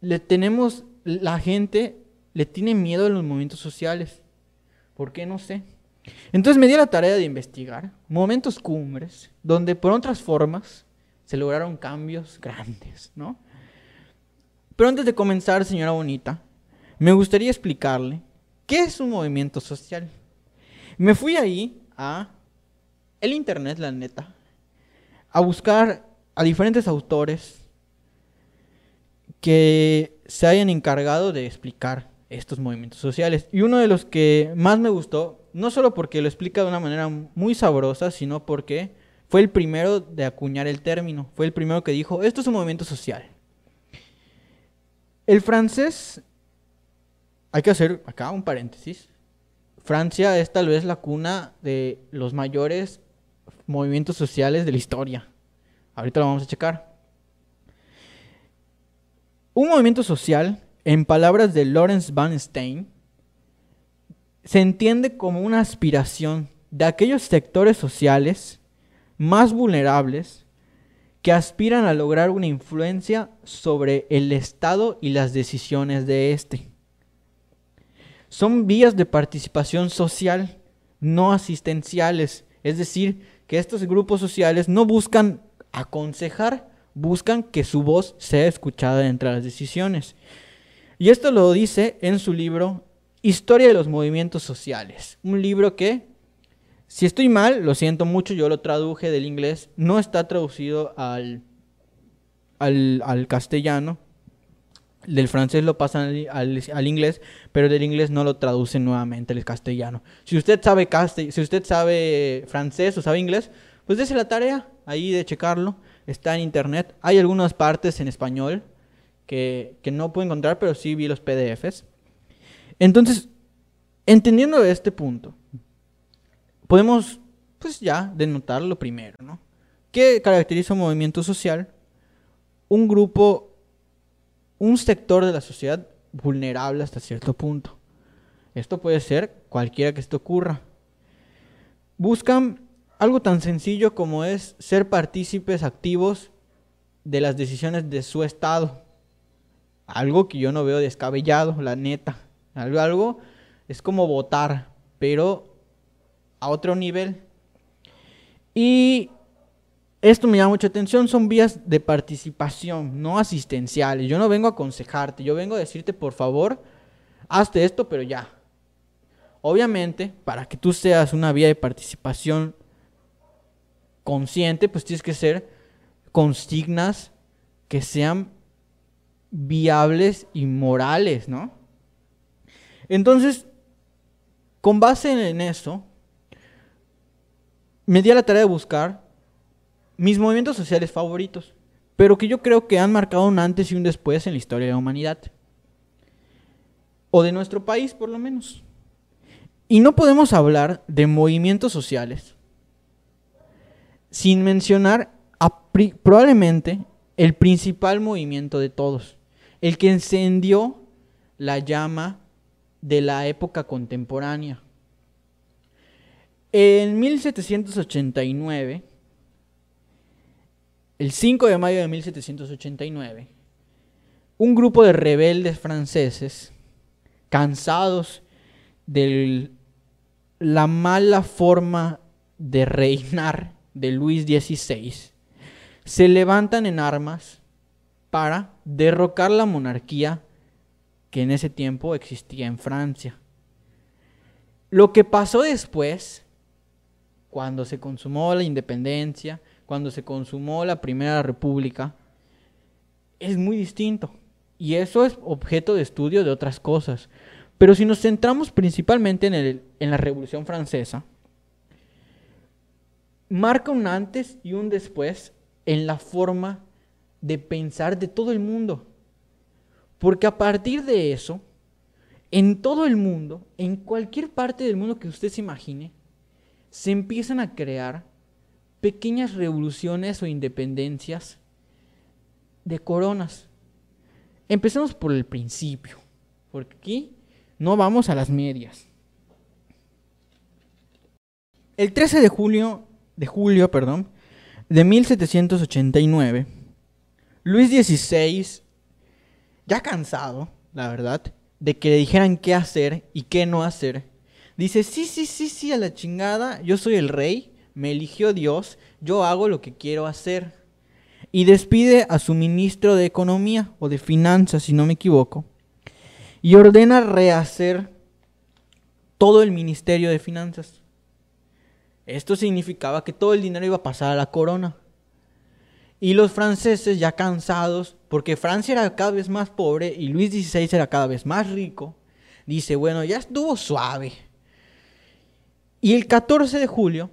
Speaker 1: Le tenemos la gente le tiene miedo a los movimientos sociales. ¿Por qué? No sé. Entonces me di la tarea de investigar momentos cumbres donde por otras formas se lograron cambios grandes, ¿no? Pero antes de comenzar, señora Bonita, me gustaría explicarle qué es un movimiento social. Me fui ahí a el internet, la neta, a buscar a diferentes autores que se hayan encargado de explicar estos movimientos sociales. Y uno de los que más me gustó, no solo porque lo explica de una manera muy sabrosa, sino porque fue el primero de acuñar el término, fue el primero que dijo, esto es un movimiento social. El francés, hay que hacer acá un paréntesis, Francia es tal vez la cuna de los mayores movimientos sociales de la historia. Ahorita lo vamos a checar. Un movimiento social, en palabras de Lawrence Van Stein, se entiende como una aspiración de aquellos sectores sociales más vulnerables que aspiran a lograr una influencia sobre el Estado y las decisiones de éste. Son vías de participación social no asistenciales, es decir, que estos grupos sociales no buscan aconsejar, buscan que su voz sea escuchada entre las decisiones. Y esto lo dice en su libro Historia de los Movimientos Sociales, un libro que, si estoy mal, lo siento mucho, yo lo traduje del inglés, no está traducido al, al, castellano, del francés lo pasan al, inglés, pero del inglés no lo traducen nuevamente al castellano. Si usted sabe si usted sabe francés o sabe inglés, pues dése la tarea ahí de checarlo. Está en internet. Hay algunas partes en español que, que no puedo encontrar, pero sí vi los PDFs. Entonces, entendiendo este punto, podemos pues ya denotar lo primero, ¿no? ¿Qué caracteriza un movimiento social? Un grupo, un sector de la sociedad vulnerable hasta cierto punto. Esto puede ser cualquiera que esto ocurra. Buscan algo tan sencillo como es ser partícipes activos de las decisiones de su estado. Algo que yo no veo descabellado, la neta. Algo, algo es como votar, pero a otro nivel. Y esto me llama mucha atención, son vías de participación, no asistenciales. Yo no vengo a aconsejarte, yo vengo a decirte, por favor, hazte esto, pero ya. Obviamente, para que tú seas una vía de participación consciente, pues tienes que ser consignas que sean viables y morales, ¿no? Entonces, con base en eso, me di a la tarea de buscar mis movimientos sociales favoritos, pero que yo creo que han marcado un antes y un después en la historia de la humanidad. O de nuestro país, por lo menos. Y no podemos hablar de movimientos sociales sin mencionar probablemente el principal movimiento de todos, el que encendió la llama de la época contemporánea. En 1789, el 5 de mayo de 1789, un grupo de rebeldes franceses, cansados de la mala forma de reinar de Luis XVI, se levantan en armas para derrocar la monarquía que en ese tiempo existía en Francia. Lo que pasó después, cuando se consumó la independencia, cuando se consumó la Primera República, es muy distinto. Y eso es objeto de estudio de otras cosas. Pero si nos centramos principalmente en, en la Revolución Francesa, marca un antes y un después en la forma de pensar de todo el mundo. Porque a partir de eso, en todo el mundo, en cualquier parte del mundo que usted se imagine, se empiezan a crear pequeñas revoluciones o independencias de coronas. Empecemos por el principio, porque aquí no vamos a las medias. El 13 de julio de julio, perdón, de 1789, Luis XVI, ya cansado, la verdad, de que le dijeran qué hacer y qué no hacer, dice, sí, sí, sí, sí, a la chingada, yo soy el rey, me eligió Dios, yo hago lo que quiero hacer. Y despide a su ministro de Economía o de Finanzas, si no me equivoco, y ordena rehacer todo el Ministerio de Finanzas. Esto significaba que todo el dinero iba a pasar a la corona. Y los franceses ya cansados, porque Francia era cada vez más pobre y Luis XVI era cada vez más rico, dice, bueno, ya estuvo suave. Y el 14 de julio,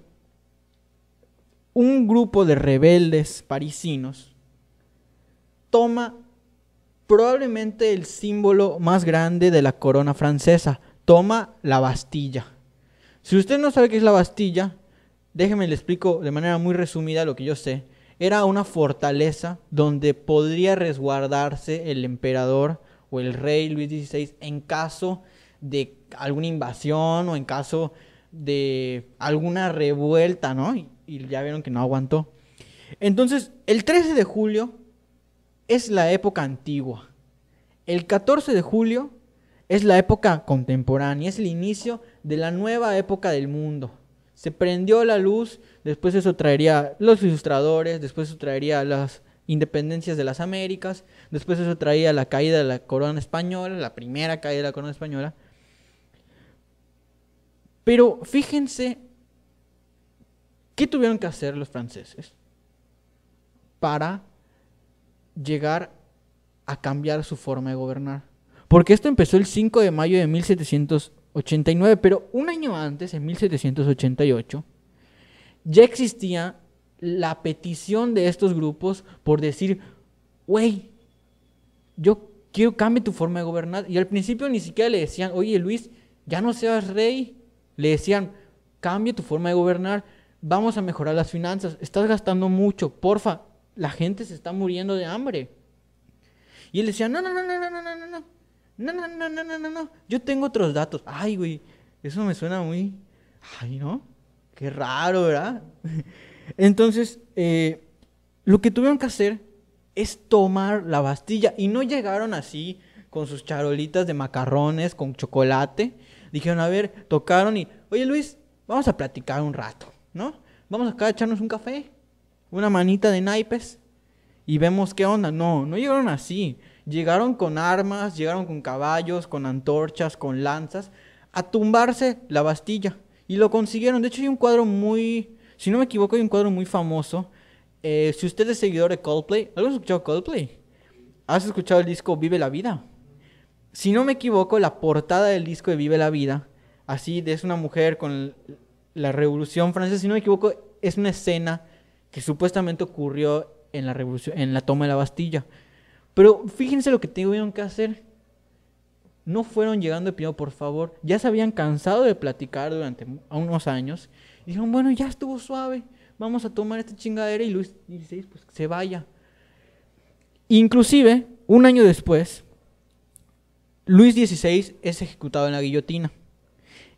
Speaker 1: un grupo de rebeldes parisinos toma probablemente el símbolo más grande de la corona francesa, toma la Bastilla. Si usted no sabe qué es la Bastilla, déjeme le explico de manera muy resumida lo que yo sé. Era una fortaleza donde podría resguardarse el emperador o el rey Luis XVI en caso de alguna invasión o en caso de alguna revuelta, ¿no? Y, ya vieron que no aguantó. Entonces, el 13 de julio es la época antigua. El 14 de julio es la época contemporánea, es el inicio de la nueva época del mundo. Se prendió la luz, después eso traería los ilustradores, después eso traería las independencias de las Américas, después eso traía la caída de la corona española, la primera caída de la corona española. Pero fíjense qué tuvieron que hacer los franceses para llegar a cambiar su forma de gobernar. Porque esto empezó el 5 de mayo de 1789, pero un año antes, en 1788, ya existía la petición de estos grupos por decir, güey, yo quiero cambiar tu forma de gobernar. Y al principio ni siquiera le decían, oye Luis, ya no seas rey. Le decían, cambia tu forma de gobernar, vamos a mejorar las finanzas, estás gastando mucho, porfa, la gente se está muriendo de hambre. Y él decía, no, no, no, no, no, no, no, no, no, no, no, no, no, no, no, yo tengo otros datos. Ay, güey, eso me suena muy, ay, ¿no? Qué raro, ¿verdad? Entonces, eh, lo que tuvieron que hacer es tomar la Bastilla y no llegaron así con sus charolitas de macarrones con chocolate. Dijeron, a ver, tocaron y, oye Luis, vamos a platicar un rato, ¿no? Vamos acá a echarnos un café una manita de naipes y vemos qué onda. No, no llegaron así. Llegaron con armas, llegaron con caballos, con antorchas, con lanzas, a tumbarse la Bastilla. Y lo consiguieron. De hecho, hay un cuadro muy, si no me equivoco, hay un cuadro muy famoso. Eh, si usted es seguidor de Coldplay, ¿algo has escuchado Coldplay? ¿Has escuchado el disco Vive la Vida? Si no me equivoco, la portada del disco de Vive la Vida, así, es una mujer con la Revolución Francesa, si no me equivoco, es una escena que supuestamente ocurrió en la revolución, en la toma de la Bastilla. Pero fíjense lo que tuvieron que hacer. No fueron llegando de por favor. Ya se habían cansado de platicar durante unos años. Y dijeron, bueno, ya estuvo suave. Vamos a tomar esta chingadera y Luis XVI pues se vaya. Inclusive, un año después, Luis XVI es ejecutado en la guillotina.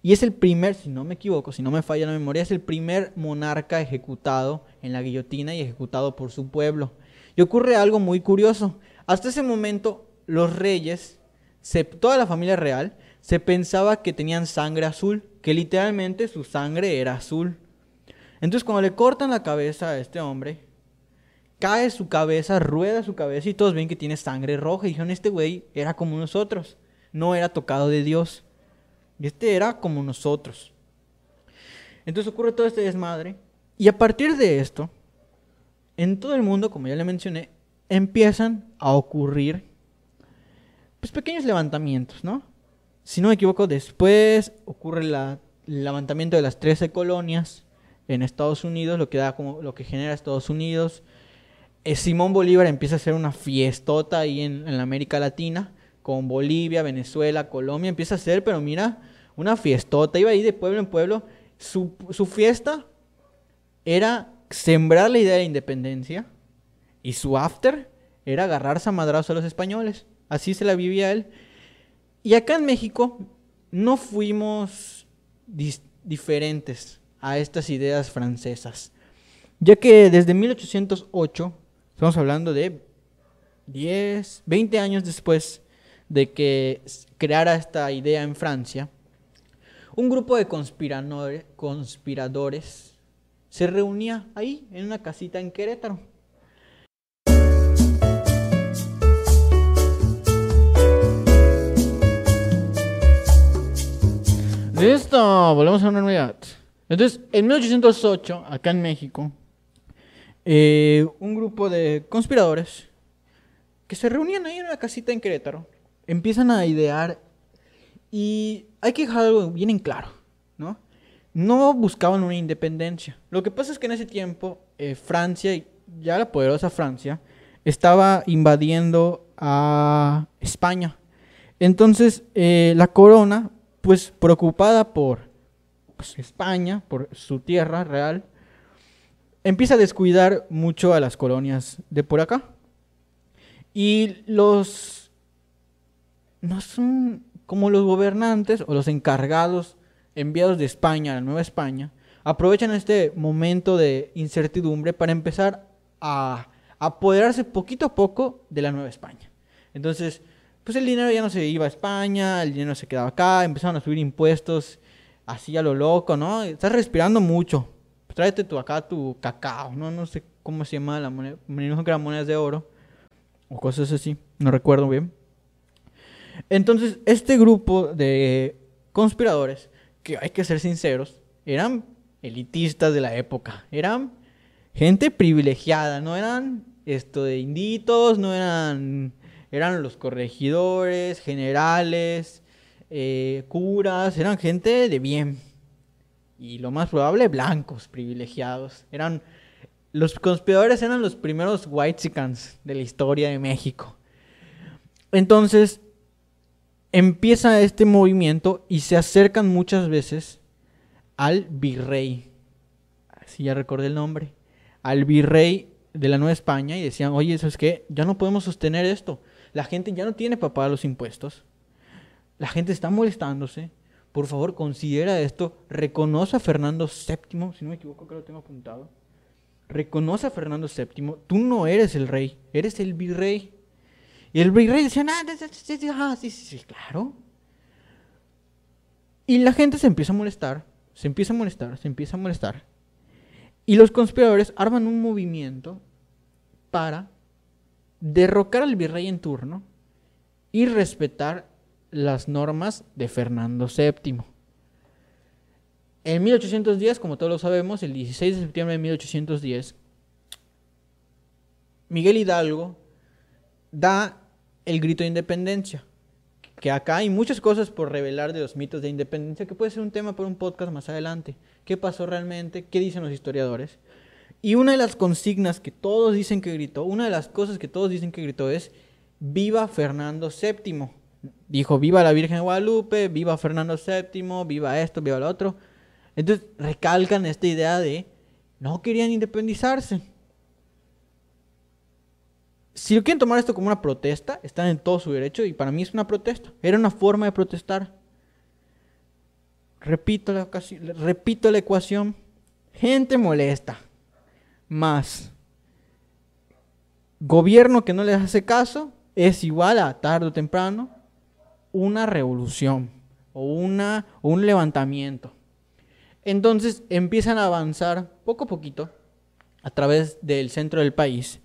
Speaker 1: Y es el primer, si no me equivoco, si no me falla la memoria, es el primer monarca ejecutado en la guillotina y ejecutado por su pueblo. Y ocurre algo muy curioso. Hasta ese momento, los reyes, toda la familia real, se pensaba que tenían sangre azul, que literalmente su sangre era azul. Entonces, cuando le cortan la cabeza a este hombre, cae su cabeza, rueda su cabeza y todos ven que tiene sangre roja. Y dijeron, este güey era como nosotros, no era tocado de Dios. Y este era como nosotros. Entonces ocurre todo este desmadre. Y a partir de esto, en todo el mundo, como ya le mencioné, empiezan a ocurrir pues, pequeños levantamientos, ¿no? Si no me equivoco, después ocurre el levantamiento de las 13 colonias en Estados Unidos, lo que, da como, lo que genera Estados Unidos. Eh, Simón Bolívar empieza a hacer una fiestota ahí en, en la América Latina con Bolivia, Venezuela, Colombia, empieza a hacer, pero mira, una fiestota, iba ahí de pueblo en pueblo. Su, fiesta era sembrar la idea de la independencia y su after era agarrarse a a los españoles. Así se la vivía él. Y acá en México no fuimos diferentes a estas ideas francesas, ya que desde 1808, estamos hablando de 10, 20 años después, de que creara esta idea en Francia, un grupo de conspiradores se reunía ahí, en una casita en Querétaro. Listo, volvemos a una unidad. Entonces, en 1808, acá en México, eh, un grupo de conspiradores que se reunían ahí en una casita en Querétaro, empiezan a idear y hay que dejar algo bien en claro, ¿no? No buscaban una independencia. Lo que pasa es que en ese tiempo eh, Francia, ya la poderosa Francia, estaba invadiendo a España. Entonces eh, la corona, pues preocupada por pues, España, por su tierra real, empieza a descuidar mucho a las colonias de por acá. Y los... No son como los gobernantes o los encargados enviados de España a la Nueva España, aprovechan este momento de incertidumbre para empezar a apoderarse poquito a poco de la Nueva España. Entonces, pues el dinero ya no se iba a España, el dinero se quedaba acá, empezaron a subir impuestos así a lo loco, ¿no? Estás respirando mucho. tráete tu acá tu cacao, ¿no? No sé cómo se llama la moneda, me dijo que monedas de oro o cosas así, no recuerdo bien. Entonces, este grupo de conspiradores, que hay que ser sinceros, eran elitistas de la época, eran gente privilegiada, no eran esto de inditos, no eran, eran los corregidores, generales, eh, curas, eran gente de bien. Y lo más probable, blancos, privilegiados. Eran, los conspiradores eran los primeros whitesicans de la historia de México. Entonces, empieza este movimiento y se acercan muchas veces al virrey. Si ya recordé el nombre. Al virrey de la Nueva España y decían, oye, eso es que ya no podemos sostener esto. La gente ya no tiene para pagar los impuestos. La gente está molestándose. Por favor, considera esto. Reconoce a Fernando VII, si no me equivoco, que lo tengo apuntado. Reconoce a Fernando VII. Tú no eres el rey, eres el virrey. Y el virrey decía, ah, sí, sí, sí, claro. Y la gente se empieza a molestar, se empieza a molestar, se empieza a molestar. Y los conspiradores arman un movimiento para derrocar al virrey en turno y respetar las normas de Fernando VII. En 1810, como todos lo sabemos, el 16 de septiembre de 1810, Miguel Hidalgo da el grito de independencia. Que acá hay muchas cosas por revelar de los mitos de independencia, que puede ser un tema para un podcast más adelante. ¿Qué pasó realmente? ¿Qué dicen los historiadores? Y una de las consignas que todos dicen que gritó, una de las cosas que todos dicen que gritó es, viva Fernando VII. Dijo, viva la Virgen de Guadalupe, viva Fernando VII, viva esto, viva lo otro. Entonces recalcan esta idea de, no querían independizarse si quieren tomar esto como una protesta, están en todo su derecho y para mí es una protesta. Era una forma de protestar. Repito la, repito la ecuación. Gente molesta. Más gobierno que no les hace caso es igual a tarde o temprano una revolución o, una, un levantamiento. Entonces empiezan a avanzar poco a poquito a través del centro del país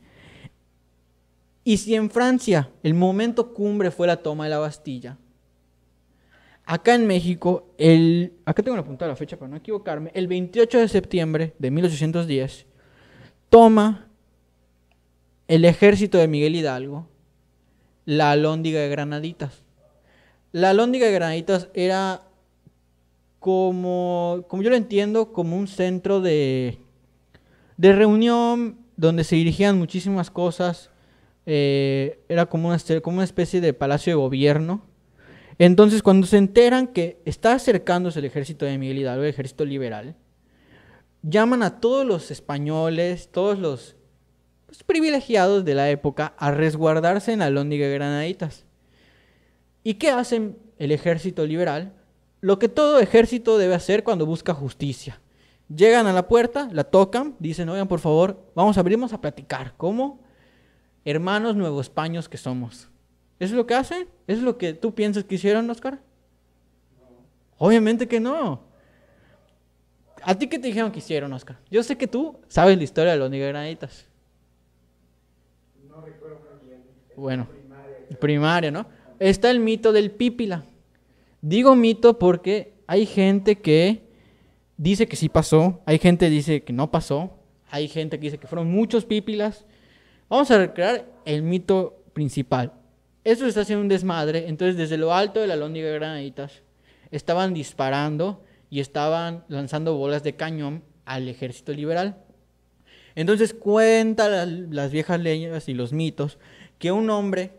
Speaker 1: y si en Francia el momento cumbre fue la toma de la Bastilla, acá en México, el, acá tengo la punta de la fecha para no equivocarme, el 28 de septiembre de 1810, toma el ejército de Miguel Hidalgo la alóndiga de Granaditas. La alóndiga de Granaditas era como, como yo lo entiendo, como un centro de, de reunión donde se dirigían muchísimas cosas eh, era como una, especie de palacio de gobierno. Entonces, cuando se enteran que está acercándose el ejército de Miguel Hidalgo, el ejército liberal, llaman a todos los españoles, todos los pues, privilegiados de la época, a resguardarse en la Lóndiga de Granaditas. ¿Y qué hacen el ejército liberal? Lo que todo ejército debe hacer cuando busca justicia. Llegan a la puerta, la tocan, dicen, oigan, por favor, vamos a abrirnos a platicar. ¿Cómo? Hermanos nuevos paños que somos. ¿Eso es lo que hacen? ¿Eso es lo que tú piensas que hicieron, Oscar? Obviamente que no. ¿A ti qué te dijeron que hicieron, Oscar? Yo sé que tú sabes la historia de los nigranitas. No recuerdo bien. Bueno, primaria, ¿no? Está el mito del pípila. Digo mito porque hay gente que dice que sí pasó, hay gente que dice que no pasó, hay gente que dice que fueron muchos pípilas. Vamos a recrear el mito principal. Eso está haciendo un desmadre, entonces desde lo alto de la lóndiga de Granaditas estaban disparando y estaban lanzando bolas de cañón al ejército liberal. Entonces cuenta las, las viejas leyendas y los mitos que un hombre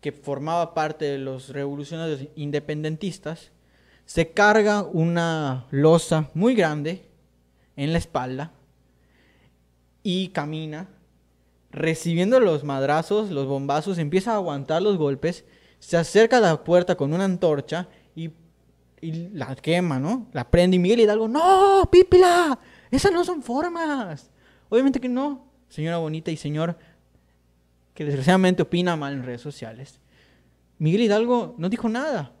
Speaker 1: que formaba parte de los revolucionarios independentistas se carga una losa muy grande en la espalda y camina recibiendo los madrazos, los bombazos, empieza a aguantar los golpes, se acerca a la puerta con una antorcha y, y la quema, ¿no? La prende y Miguel Hidalgo, no, pípila, esas no son formas. Obviamente que no, señora bonita y señor que desgraciadamente opina mal en redes sociales. Miguel Hidalgo no dijo nada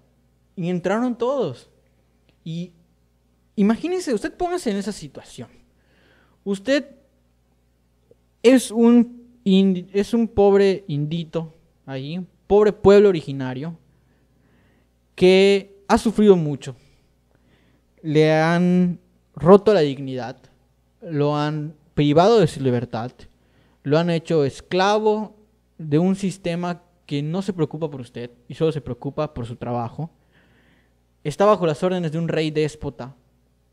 Speaker 1: y entraron todos. Y imagínense, usted póngase en esa situación. Usted es un, es un pobre indito ahí, un pobre pueblo originario que ha sufrido mucho. Le han roto la dignidad, lo han privado de su libertad, lo han hecho esclavo de un sistema que no se preocupa por usted y solo se preocupa por su trabajo. Está bajo las órdenes de un rey déspota.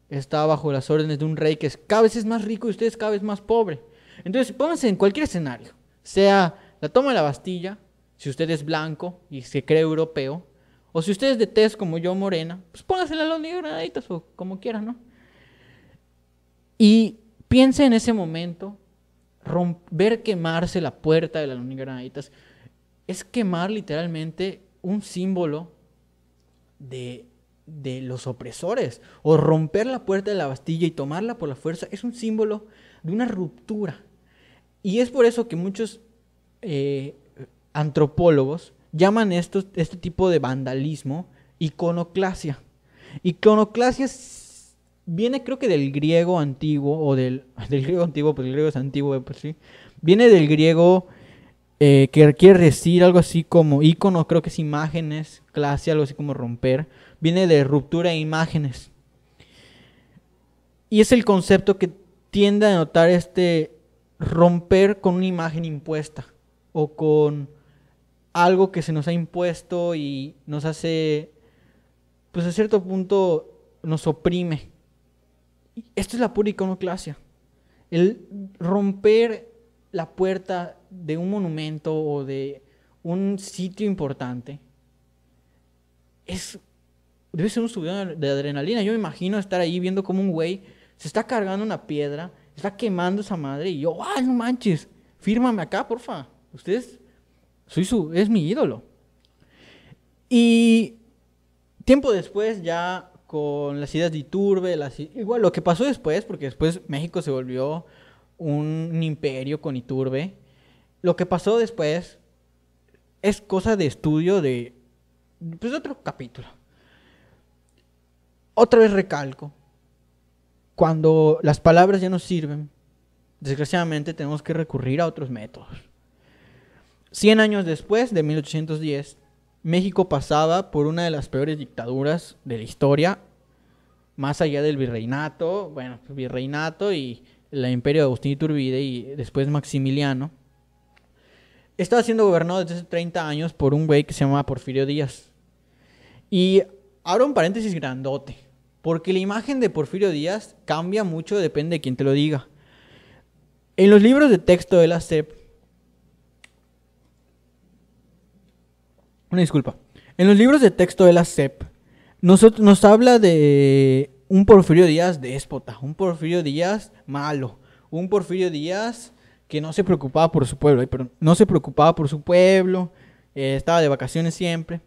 Speaker 1: Está bajo las órdenes de un rey que es cada vez es más rico y usted es cada vez más pobre. Entonces, pónganse en cualquier escenario, sea la toma de la Bastilla, si usted es blanco y se cree europeo, o si usted es de tez como yo, morena, pues póngase la lona granaditas o como quiera, ¿no? Y piense en ese momento, ver quemarse la puerta de la lona granaditas, es quemar literalmente un símbolo de, de los opresores, o romper la puerta de la Bastilla y tomarla por la fuerza, es un símbolo de una ruptura y es por eso que muchos eh, antropólogos llaman esto, este tipo de vandalismo iconoclasia. Iconoclasia viene creo que del griego antiguo, o del, del griego antiguo, pues el griego es antiguo, pues sí. Viene del griego eh, que quiere decir algo así como icono, creo que es imágenes, clase, algo así como romper. Viene de ruptura de imágenes. Y es el concepto que tiende a notar este romper con una imagen impuesta o con algo que se nos ha impuesto y nos hace, pues a cierto punto nos oprime. Esto es la pura iconoclasia. El romper la puerta de un monumento o de un sitio importante es debe ser un subidón de adrenalina. Yo me imagino estar ahí viendo como un güey se está cargando una piedra está quemando esa madre. Y yo, ¡ay, no manches! Fírmame acá, porfa. Ustedes, soy su, es mi ídolo. Y tiempo después, ya con las ideas de Iturbe, igual lo que pasó después, porque después México se volvió un, imperio con Iturbe. Lo que pasó después es cosa de estudio de, pues, otro capítulo. Otra vez recalco, cuando las palabras ya no sirven, desgraciadamente tenemos que recurrir a otros métodos. Cien años después, de 1810, México pasaba por una de las peores dictaduras de la historia, más allá del virreinato, bueno, virreinato y el imperio de Agustín Iturbide y después Maximiliano. Estaba siendo gobernado desde hace 30 años por un güey que se llamaba Porfirio Díaz. Y abro un paréntesis grandote. Porque la imagen de Porfirio Díaz cambia mucho, depende de quién te lo diga. En los libros de texto de la SEP, una disculpa, en los libros de texto de la SEP, nos, nos habla de un Porfirio Díaz déspota, un Porfirio Díaz malo, un Porfirio Díaz que no se preocupaba por su pueblo, no se preocupaba por su pueblo, eh, estaba de vacaciones siempre.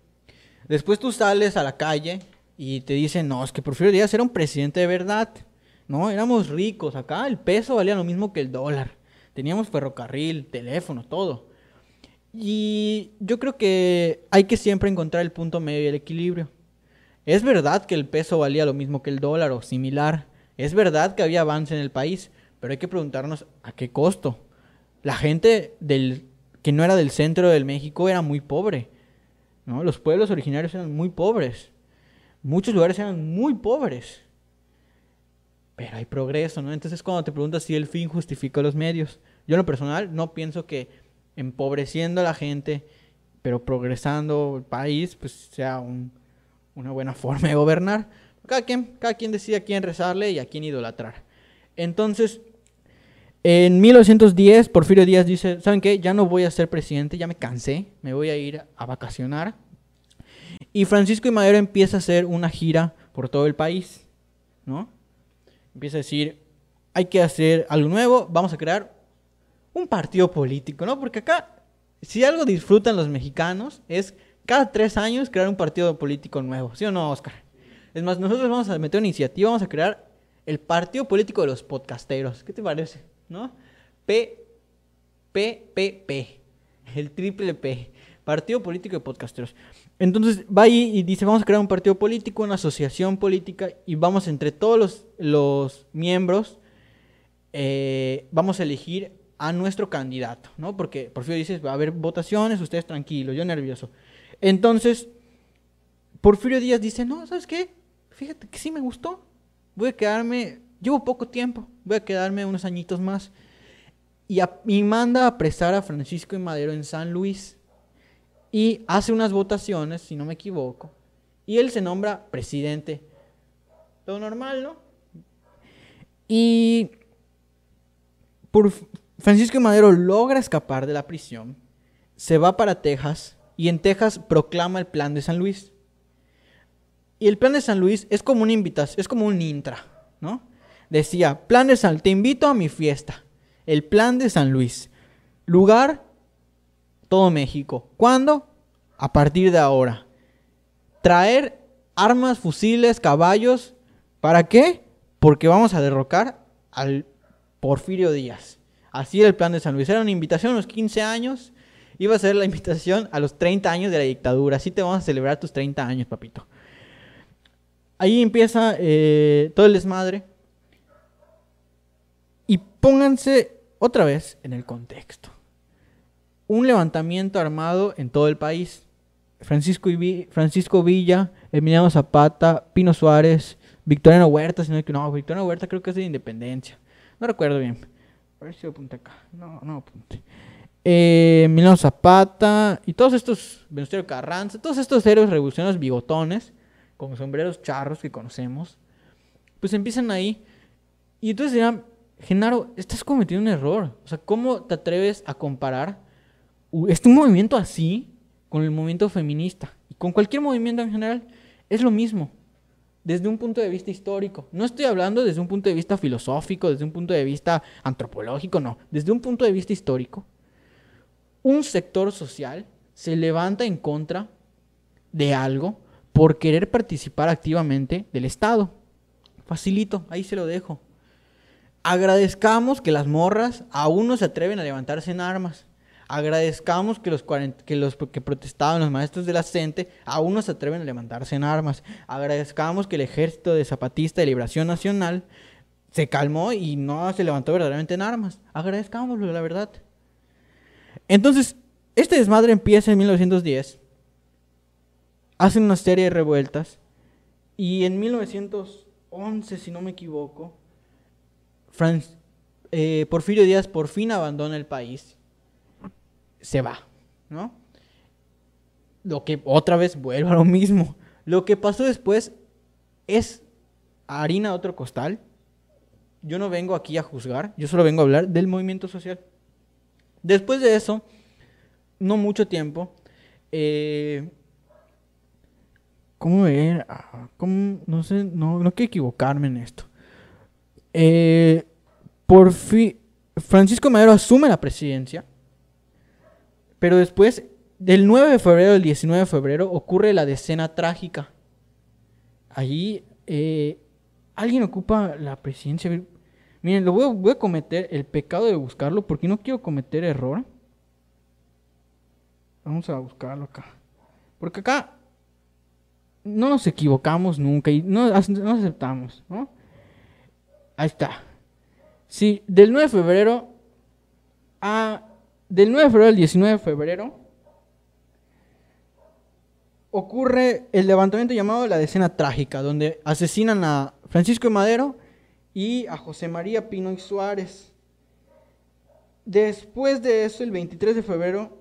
Speaker 1: Después tú sales a la calle y te dicen, no, es que Porfirio Díaz era un presidente de verdad. No, éramos ricos. Acá el peso valía lo mismo que el dólar. Teníamos ferrocarril, teléfono, todo. Y yo creo que hay que siempre encontrar el punto medio y el equilibrio. Es verdad que el peso valía lo mismo que el dólar o similar. Es verdad que había avance en el país, pero hay que preguntarnos a qué costo. La gente del, que no era del centro del México era muy pobre. ¿no? Los pueblos originarios eran muy pobres. Muchos lugares eran muy pobres. pero hay progreso, ¿no? Entonces cuando te preguntas si el fin justifica los medios, yo en lo personal no pienso que empobreciendo a la gente, pero progresando el país, pues sea un, una buena forma de gobernar. Cada quien, cada quien decide a quién rezarle y a quién idolatrar. Entonces, en 1910, Porfirio Díaz dice, ¿saben qué? Ya no voy a ser presidente, ya me cansé, me voy a ir a vacacionar. Y Francisco y Madero empieza a hacer una gira por todo el país, ¿no? Empieza a decir, hay que hacer algo nuevo, vamos a crear un partido político, ¿no? Porque acá, si algo disfrutan los mexicanos, es cada tres años crear un partido político nuevo, ¿sí o no, Oscar? Es más, nosotros vamos a meter una iniciativa, vamos a crear el partido político de los podcasteros. ¿Qué te parece? ¿No? P, P, P, P. El triple P. Partido político de podcasteros. Entonces va ahí y dice, vamos a crear un partido político, una asociación política y vamos entre todos los, los miembros, eh, vamos a elegir a nuestro candidato, ¿no? Porque Porfirio dice, va a haber votaciones, ustedes tranquilos, yo nervioso. Entonces, Porfirio Díaz dice, no, ¿sabes qué? Fíjate que sí me gustó. Voy a quedarme, llevo poco tiempo, voy a quedarme unos añitos más. Y, y manda a apresar a Francisco y Madero en San Luis. Y hace unas votaciones, si no me equivoco. Y él se nombra presidente. Todo normal, ¿no? Y por Francisco Madero logra escapar de la prisión, se va para Texas y en Texas proclama el plan de San Luis. Y el plan de San Luis es como invitación, es como un intra, ¿no? Decía, plan de San, te invito a mi fiesta. El plan de San Luis. Lugar, todo México. ¿Cuándo? A partir de ahora. Traer armas, fusiles, caballos. ¿Para qué? Porque vamos a derrocar al Porfirio Díaz. Así era el plan de San Luis. Era una invitación a los 15 años. Iba a ser la invitación a los 30 años de la dictadura. Así te vamos a celebrar tus 30 años, papito. Ahí empieza eh, todo el desmadre. Y pónganse otra vez en el contexto. Un levantamiento armado en todo el país. Francisco, Francisco Villa, Emiliano Zapata, Pino Suárez, Victoriano Huerta, sino que no, Victoriano Huerta creo que es de Independencia. No recuerdo bien. A ver si apunté acá. No, no apunté. Eh, Milano Zapata y todos estos, Venustiano Carranza, todos estos héroes revolucionarios bigotones, con sombreros charros que conocemos, pues empiezan ahí. Y entonces dirán, Genaro, estás cometiendo un error. O sea, ¿cómo te atreves a comparar este movimiento así con el movimiento feminista? Y con cualquier movimiento en general, es lo mismo desde un punto de vista histórico. No estoy hablando desde un punto de vista filosófico, desde un punto de vista antropológico, no. Desde un punto de vista histórico, un sector social se levanta en contra de algo por querer participar activamente del Estado. Facilito, ahí se lo dejo. Agradezcamos que las morras aún no se atreven a levantarse en armas. Agradezcamos que los, que protestaban, los maestros de la CENTE, aún no se atreven a levantarse en armas. Agradezcamos que el ejército de Zapatista de Liberación Nacional se calmó y no se levantó verdaderamente en armas. Agradezcámoslo, la verdad. Entonces, este desmadre empieza en 1910. Hacen una serie de revueltas. Y en 1911, si no me equivoco, eh, Porfirio Díaz por fin abandona el país se va, ¿no? Lo que otra vez vuelve a lo mismo. Lo que pasó después es harina de otro costal. Yo no vengo aquí a juzgar, yo solo vengo a hablar del movimiento social. Después de eso, no mucho tiempo, eh, ¿cómo ver? Ah, ¿Cómo? No sé, no, no quiero equivocarme en esto. Eh, por fin, Francisco Madero asume la presidencia pero después, del 9 de febrero al 19 de febrero, ocurre la decena trágica. Allí eh, alguien ocupa la presidencia. Miren, lo voy a, cometer el pecado de buscarlo porque no quiero cometer error. Vamos a buscarlo acá. Porque acá no nos equivocamos nunca y no, aceptamos, ¿no? Ahí está. Sí, del 9 de febrero a del 9 de febrero al 19 de febrero ocurre el levantamiento llamado la decena trágica, donde asesinan a Francisco de Madero y a José María Pino y Suárez. Después de eso, el 23 de febrero,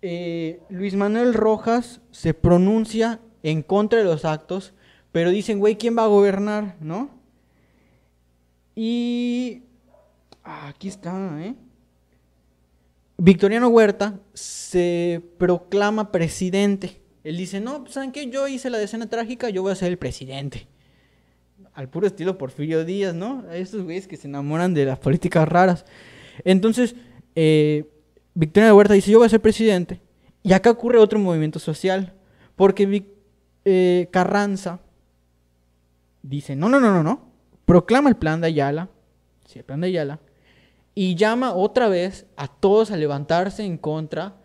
Speaker 1: eh, Luis Manuel Rojas se pronuncia en contra de los actos, pero dicen, güey, ¿quién va a gobernar? ¿No? Y ah, aquí está, ¿eh? Victoriano Huerta se proclama presidente. Él dice, no, pues, ¿saben qué? Yo hice la decena trágica, yo voy a ser el presidente. Al puro estilo Porfirio Díaz, ¿no? A estos güeyes que se enamoran de las políticas raras. Entonces, eh, Victoriano Huerta dice, yo voy a ser presidente. Y acá ocurre otro movimiento social. Porque eh, Carranza dice, no, no, no, no, no. Proclama el plan de Ayala. Sí, el plan de Ayala y llama otra vez a todos a levantarse en contra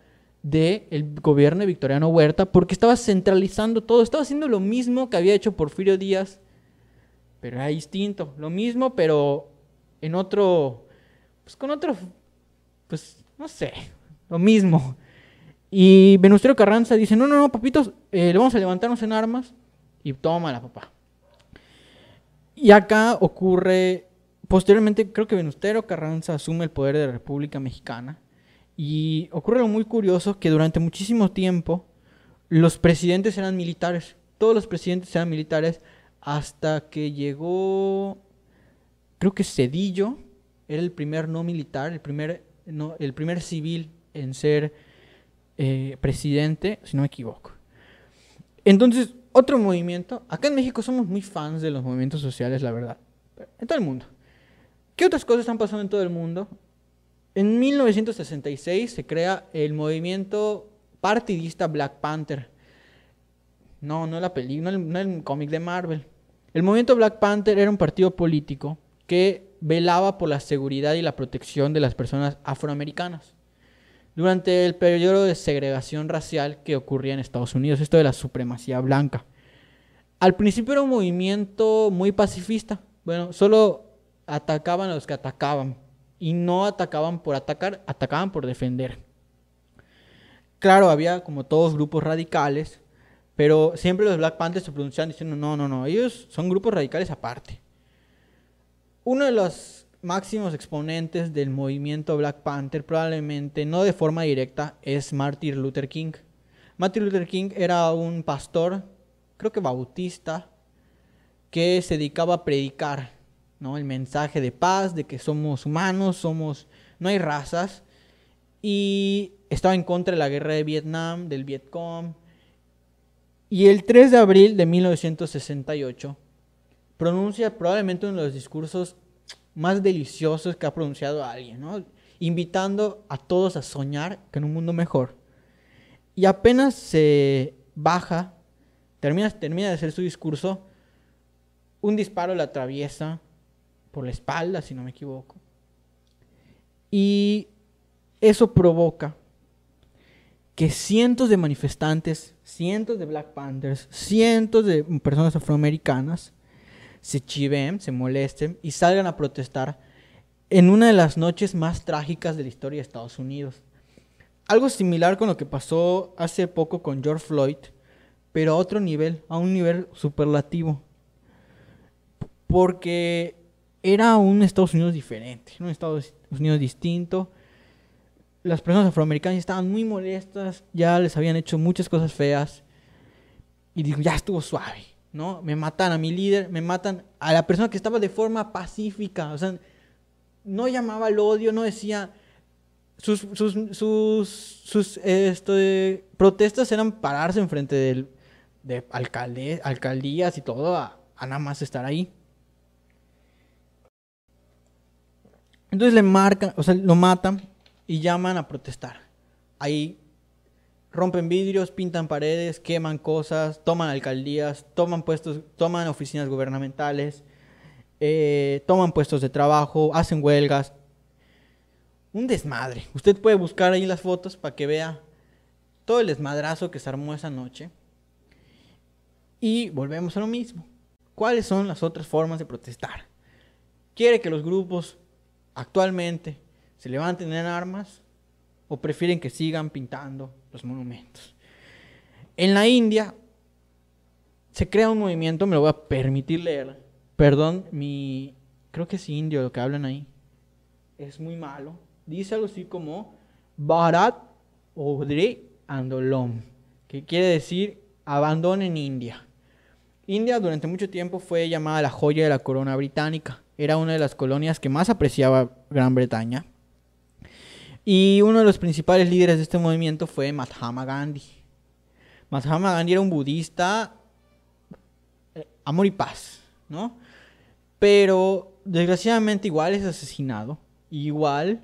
Speaker 1: del gobierno de Victoriano Huerta porque estaba centralizando todo, estaba haciendo lo mismo que había hecho Porfirio Díaz, pero era distinto, lo mismo pero en otro, pues con otro, pues no sé, lo mismo. Y Venustiano Carranza dice, no, no, no, papitos, eh, le vamos a levantarnos en armas y toma la papá. Y acá ocurre Posteriormente, creo que Venustero Carranza asume el poder de la República Mexicana. Y ocurre algo muy curioso que durante muchísimo tiempo los presidentes eran militares. Todos los presidentes eran militares hasta que llegó, creo que Cedillo, era el primer no militar, el primer, no, el primer civil en ser eh, presidente, si no me equivoco. Entonces, otro movimiento, acá en México somos muy fans de los movimientos sociales, la verdad, en todo el mundo. ¿Qué otras cosas están pasando en todo el mundo? En 1966 se crea el movimiento partidista Black Panther. No, no la película, no el, cómic de Marvel. El movimiento Black Panther era un partido político que velaba por la seguridad y la protección de las personas afroamericanas durante el periodo de segregación racial que ocurría en Estados Unidos, esto de la supremacía blanca. Al principio era un movimiento muy pacifista. Bueno, solo atacaban a los que atacaban. Y no atacaban por atacar, atacaban por defender. Claro, había como todos grupos radicales, pero siempre los Black Panthers se pronunciaban diciendo, no, no, no, ellos son grupos radicales aparte. Uno de los máximos exponentes del movimiento Black Panther, probablemente no de forma directa, es Martin Luther King. Martin Luther King era un pastor, creo que bautista, que se dedicaba a predicar ¿no? El mensaje de paz, de que somos humanos, somos, no hay razas. Y estaba en contra de la guerra de Vietnam, del Vietcong. Y el 3 de abril de 1968 pronuncia probablemente uno de los discursos más deliciosos que ha pronunciado alguien, ¿no? invitando a todos a soñar con un mundo mejor. Y apenas se baja, termina, termina de hacer su discurso, un disparo le atraviesa por la espalda, si no me equivoco. Y eso provoca que cientos de manifestantes, cientos de Black Panthers, cientos de personas afroamericanas se chiven, se molesten y salgan a protestar en una de las noches más trágicas de la historia de Estados Unidos. Algo similar con lo que pasó hace poco con George Floyd, pero a otro nivel, a un nivel superlativo. Porque era un Estados Unidos diferente, un Estados Unidos distinto. Las personas afroamericanas estaban muy molestas, ya les habían hecho muchas cosas feas. Y digo, ya estuvo suave, ¿no? Me matan a mi líder, me matan a la persona que estaba de forma pacífica. O sea, no llamaba al odio, no decía... Sus, sus, sus, sus protestas eran pararse enfrente del, de alcalde, alcaldías y todo a nada más estar ahí. Entonces le marcan, o sea, lo matan y llaman a protestar. Ahí rompen vidrios, pintan paredes, queman cosas, toman alcaldías, toman puestos, toman oficinas gubernamentales, eh, toman puestos de trabajo, hacen huelgas. Un desmadre. Usted puede buscar ahí las fotos para que vea todo el desmadrazo que se armó esa noche. Y volvemos a lo mismo. ¿Cuáles son las otras formas de protestar? Quiere que los grupos actualmente se levanten en armas o prefieren que sigan pintando los monumentos. En la India se crea un movimiento, me lo voy a permitir leer, perdón, mi, creo que es indio lo que hablan ahí, es muy malo. Dice algo así como Bharat Odre Andolom, que quiere decir abandonen India. India durante mucho tiempo fue llamada la joya de la corona británica. Era una de las colonias que más apreciaba Gran Bretaña. Y uno de los principales líderes de este movimiento fue Mahatma Gandhi. Mahatma Gandhi era un budista eh, amor y paz, ¿no? Pero desgraciadamente igual es asesinado. Igual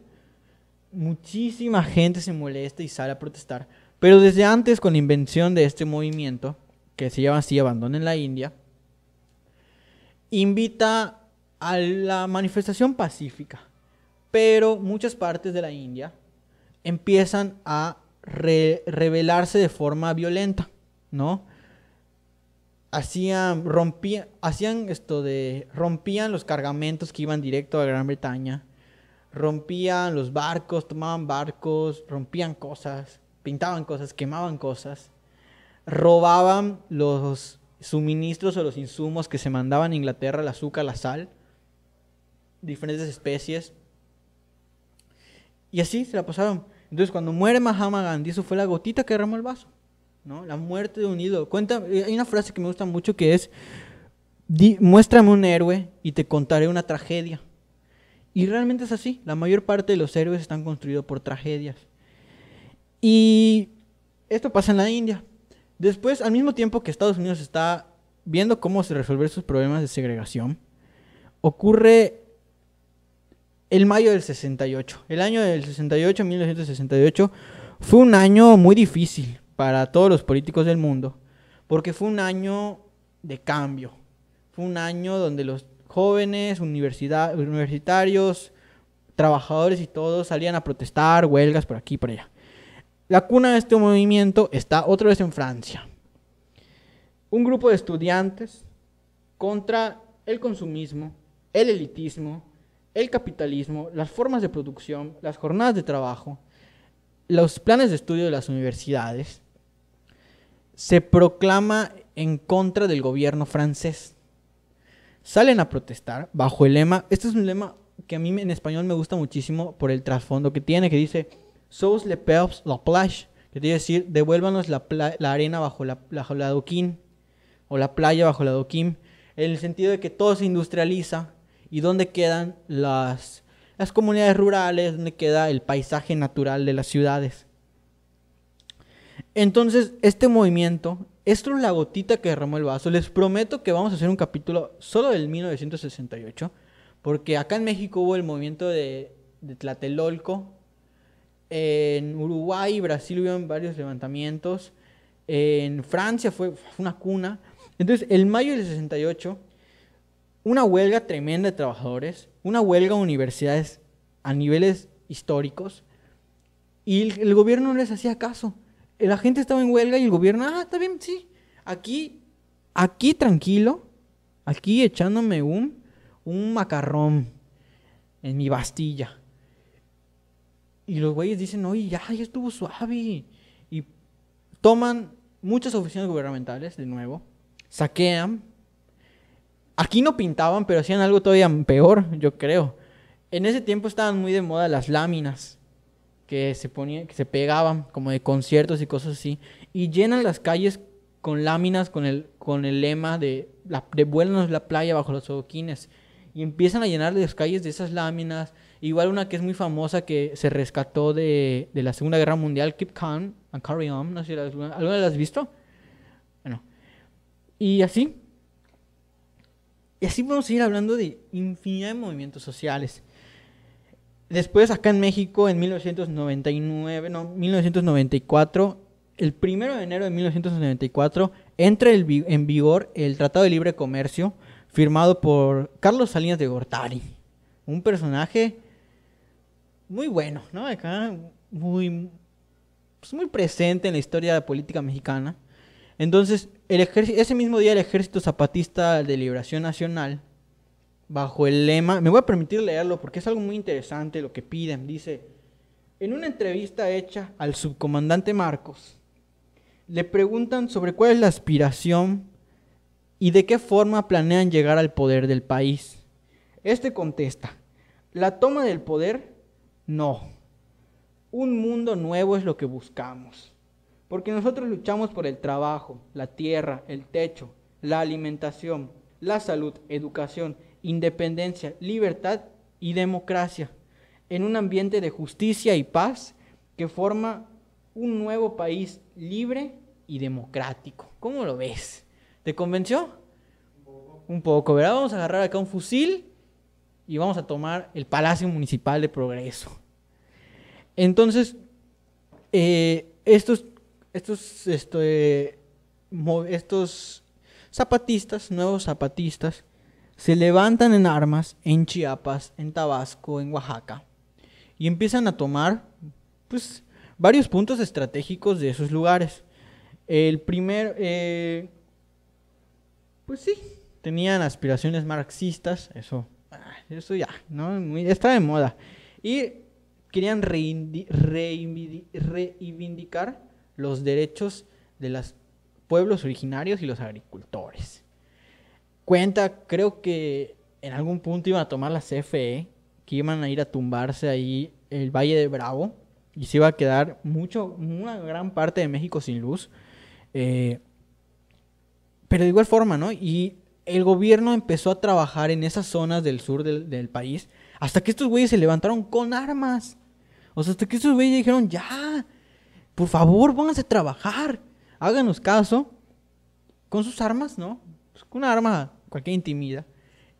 Speaker 1: muchísima gente se molesta y sale a protestar. Pero desde antes, con la invención de este movimiento, que se llama así Abandonen la India, invita a la manifestación pacífica. Pero muchas partes de la India empiezan a rebelarse de forma violenta, ¿no? Hacían, rompían, hacían esto de, rompían los cargamentos que iban directo a Gran Bretaña, rompían los barcos, tomaban barcos, rompían cosas, pintaban cosas, quemaban cosas, robaban los suministros o los insumos que se mandaban a Inglaterra, el azúcar, la sal, diferentes especies. Y así se la pasaron. Entonces, cuando muere Mahatma Gandhi, eso fue la gotita que derramó el vaso. ¿no? La muerte de un ídolo. Cuenta, eh, hay una frase que me gusta mucho que es, muéstrame un héroe y te contaré una tragedia. Y realmente es así. La mayor parte de los héroes están construidos por tragedias. Y esto pasa en la India. Después, al mismo tiempo que Estados Unidos está viendo cómo resolver sus problemas de segregación, ocurre el mayo del 68. El año del 68, 1968, fue un año muy difícil para todos los políticos del mundo, porque fue un año de cambio. Fue un año donde los jóvenes, universidad, universitarios, trabajadores y todos salían a protestar, huelgas por aquí y por allá. La cuna de este movimiento está otra vez en Francia. Un grupo de estudiantes contra el consumismo, el elitismo, el capitalismo, las formas de producción, las jornadas de trabajo, los planes de estudio de las universidades, se proclama en contra del gobierno francés. Salen a protestar bajo el lema, este es un lema que a mí en español me gusta muchísimo por el trasfondo que tiene, que dice, Sous le peuples la plage, que quiere decir, devuélvanos la, arena bajo la, la, o la playa bajo la doquín, en el sentido de que todo se industrializa, y dónde quedan las, las comunidades rurales, dónde queda el paisaje natural de las ciudades. Entonces, este movimiento, esto es la gotita que derramó el vaso. Les prometo que vamos a hacer un capítulo solo del 1968, porque acá en México hubo el movimiento de, de Tlatelolco, en Uruguay y Brasil hubo varios levantamientos, en Francia fue, fue una cuna. Entonces, el mayo del 68 una huelga tremenda de trabajadores, una huelga de universidades a niveles históricos, y el, gobierno no les hacía caso. La gente estaba en huelga y el gobierno, ah, está bien, sí, aquí, aquí tranquilo, aquí echándome un, un macarrón en mi bastilla. Y los güeyes dicen, oye, ya, ya estuvo suave. Y toman muchas oficinas gubernamentales, de nuevo, saquean, Aquí no pintaban, pero hacían algo todavía peor, yo creo. En ese tiempo estaban muy de moda las láminas que se ponían, que se pegaban como de conciertos y cosas así, y llenan las calles con láminas con el con el lema de la, devuélvanos la playa bajo los adoquines y empiezan a llenar las calles de esas láminas. Igual una que es muy famosa que se rescató de, de la Segunda Guerra Mundial, Keep Calm and Carry On, no sé si alguna, ¿alguna la has visto? Bueno, y así y así podemos seguir hablando de infinidad de movimientos sociales. Después, acá en México, en 1999, no, 1994, el primero de enero de 1994, entra en vigor el Tratado de Libre Comercio firmado por Carlos Salinas de Gortari. Un personaje muy bueno, ¿no? Acá muy, pues muy presente en la historia política mexicana. Entonces, el ese mismo día el Ejército Zapatista de Liberación Nacional, bajo el lema, me voy a permitir leerlo porque es algo muy interesante lo que piden, dice, en una entrevista hecha al subcomandante Marcos, le preguntan sobre cuál es la aspiración ¿Y de qué forma planean llegar al poder del país? Este contesta, la toma del poder, no. Un mundo nuevo es lo que buscamos. Porque nosotros luchamos por el trabajo, la tierra, el techo, la alimentación, la salud, educación, independencia, libertad y democracia, en un ambiente de justicia y paz que forma un nuevo país libre y democrático. ¿Cómo lo ves? ¿Te convenció? Un poco, ¿verdad? Vamos a agarrar acá un fusil y vamos a tomar el Palacio Municipal de Progreso. Entonces, eh, estos, estos, este, estos zapatistas, nuevos zapatistas, se levantan en armas en Chiapas, en Tabasco, en Oaxaca, y empiezan a tomar, pues, varios puntos estratégicos de esos lugares. El primer, eh, pues sí, tenían aspiraciones marxistas, eso, ah, eso ya, ¿no? está de moda. Y querían reivindicar los derechos de los pueblos originarios y los agricultores. Cuenta, creo que en algún punto iban a tomar la CFE, que iban a ir a tumbarse ahí el Valle de Bravo y se iba a quedar mucho, una gran parte de México sin luz. Eh, pero de igual forma, ¿no? Y el gobierno empezó a trabajar en esas zonas del sur del, país hasta que estos güeyes se levantaron con armas. O sea, hasta que estos güeyes dijeron, ya, por favor, pónganse a trabajar, háganos caso con sus armas, ¿no? Pues una arma cualquier intimida.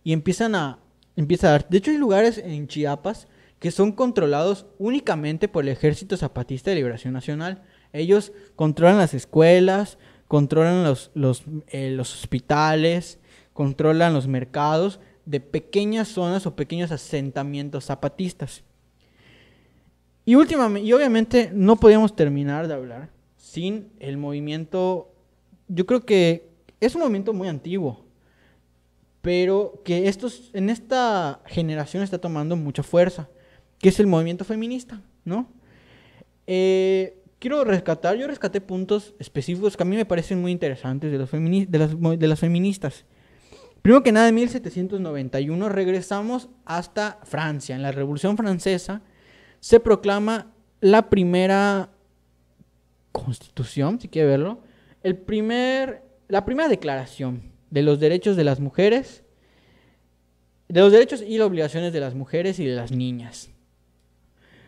Speaker 1: Y empiezan a, empieza a dar. De hecho, hay lugares en Chiapas que son controlados únicamente por el Ejército Zapatista de Liberación Nacional. Ellos controlan las escuelas, controlan los, los, eh, los hospitales, controlan los mercados de pequeñas zonas o pequeños asentamientos zapatistas. Y últimamente, y obviamente no podíamos terminar de hablar sin el movimiento, yo creo que es un movimiento muy antiguo, pero que estos, en esta generación está tomando mucha fuerza, que es el movimiento feminista, ¿no? Eh, quiero rescatar, yo rescaté puntos específicos que a mí me parecen muy interesantes de, los de, las, de las feministas. Primero que nada, en 1791 regresamos hasta Francia. En la Revolución Francesa se proclama la primera constitución, si quiere verlo, el primer, la primera declaración de los derechos de las mujeres, de los derechos y las obligaciones de las mujeres y de las niñas.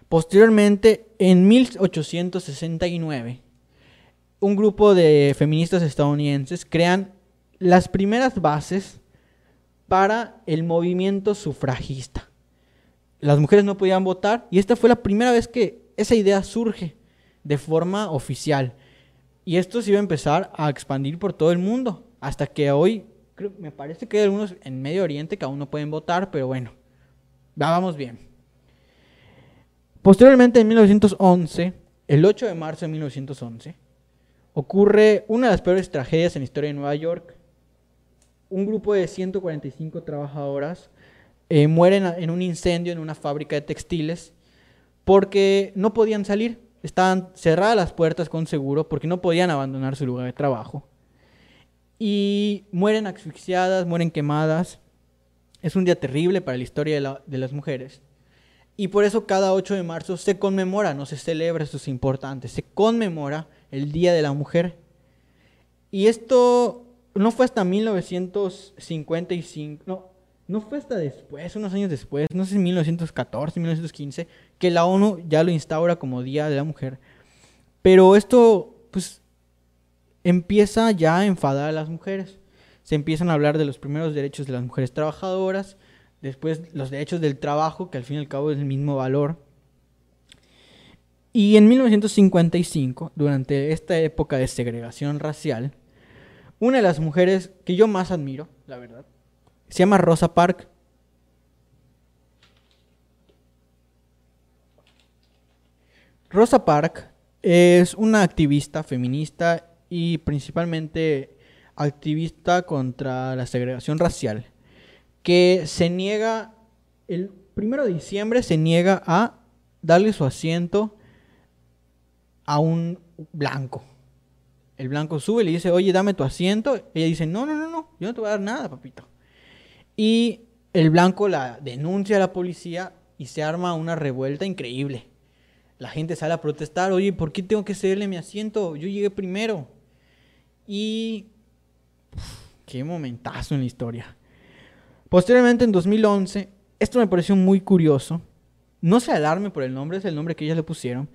Speaker 1: Posteriormente, en 1869, un grupo de feministas estadounidenses crean las primeras bases para el movimiento sufragista. Las mujeres no podían votar y esta fue la primera vez que esa idea surge de forma oficial. Y esto se iba a empezar a expandir por todo el mundo, hasta que hoy me parece que hay algunos en Medio Oriente que aún no pueden votar, pero bueno, vamos bien. Posteriormente, en 1911, el 8 de marzo de 1911, ocurre una de las peores tragedias en la historia de Nueva York. Un grupo de 145 trabajadoras eh, mueren en un incendio en una fábrica de textiles porque no podían salir. Estaban cerradas las puertas con seguro porque no podían abandonar su lugar de trabajo. Y mueren asfixiadas, mueren quemadas. Es un día terrible para la historia de las mujeres. Y por eso cada 8 de marzo se conmemora, no se celebra, esto es importante, se conmemora el Día de la Mujer. Y esto no fue hasta 1955, no, no fue hasta después, unos años después, no sé si 1914, 1915, que la ONU ya lo instaura como Día de la Mujer. Pero esto, pues, empieza ya a enfadar a las mujeres. Se empiezan a hablar de los primeros derechos de las mujeres trabajadoras, después los derechos del trabajo, que al fin y al cabo es el mismo valor. Y en 1955, durante esta época de segregación racial, una de las mujeres que yo más admiro, la verdad, se llama Rosa Parks. Rosa Parks es una activista feminista y principalmente activista contra la segregación racial que se niega, el primero de diciembre se niega a darle su asiento a un blanco. El blanco sube y le dice, oye, dame tu asiento. Ella dice, no, no, no, no, yo no te voy a dar nada, papito. Y el blanco la denuncia a la policía y se arma una revuelta increíble. La gente sale a protestar, oye, ¿por qué tengo que cederle mi asiento? Yo llegué primero. Y... qué momentazo en la historia. Posteriormente, en 2011, esto me pareció muy curioso. No se alarme por el nombre, es el nombre que ellas le pusieron.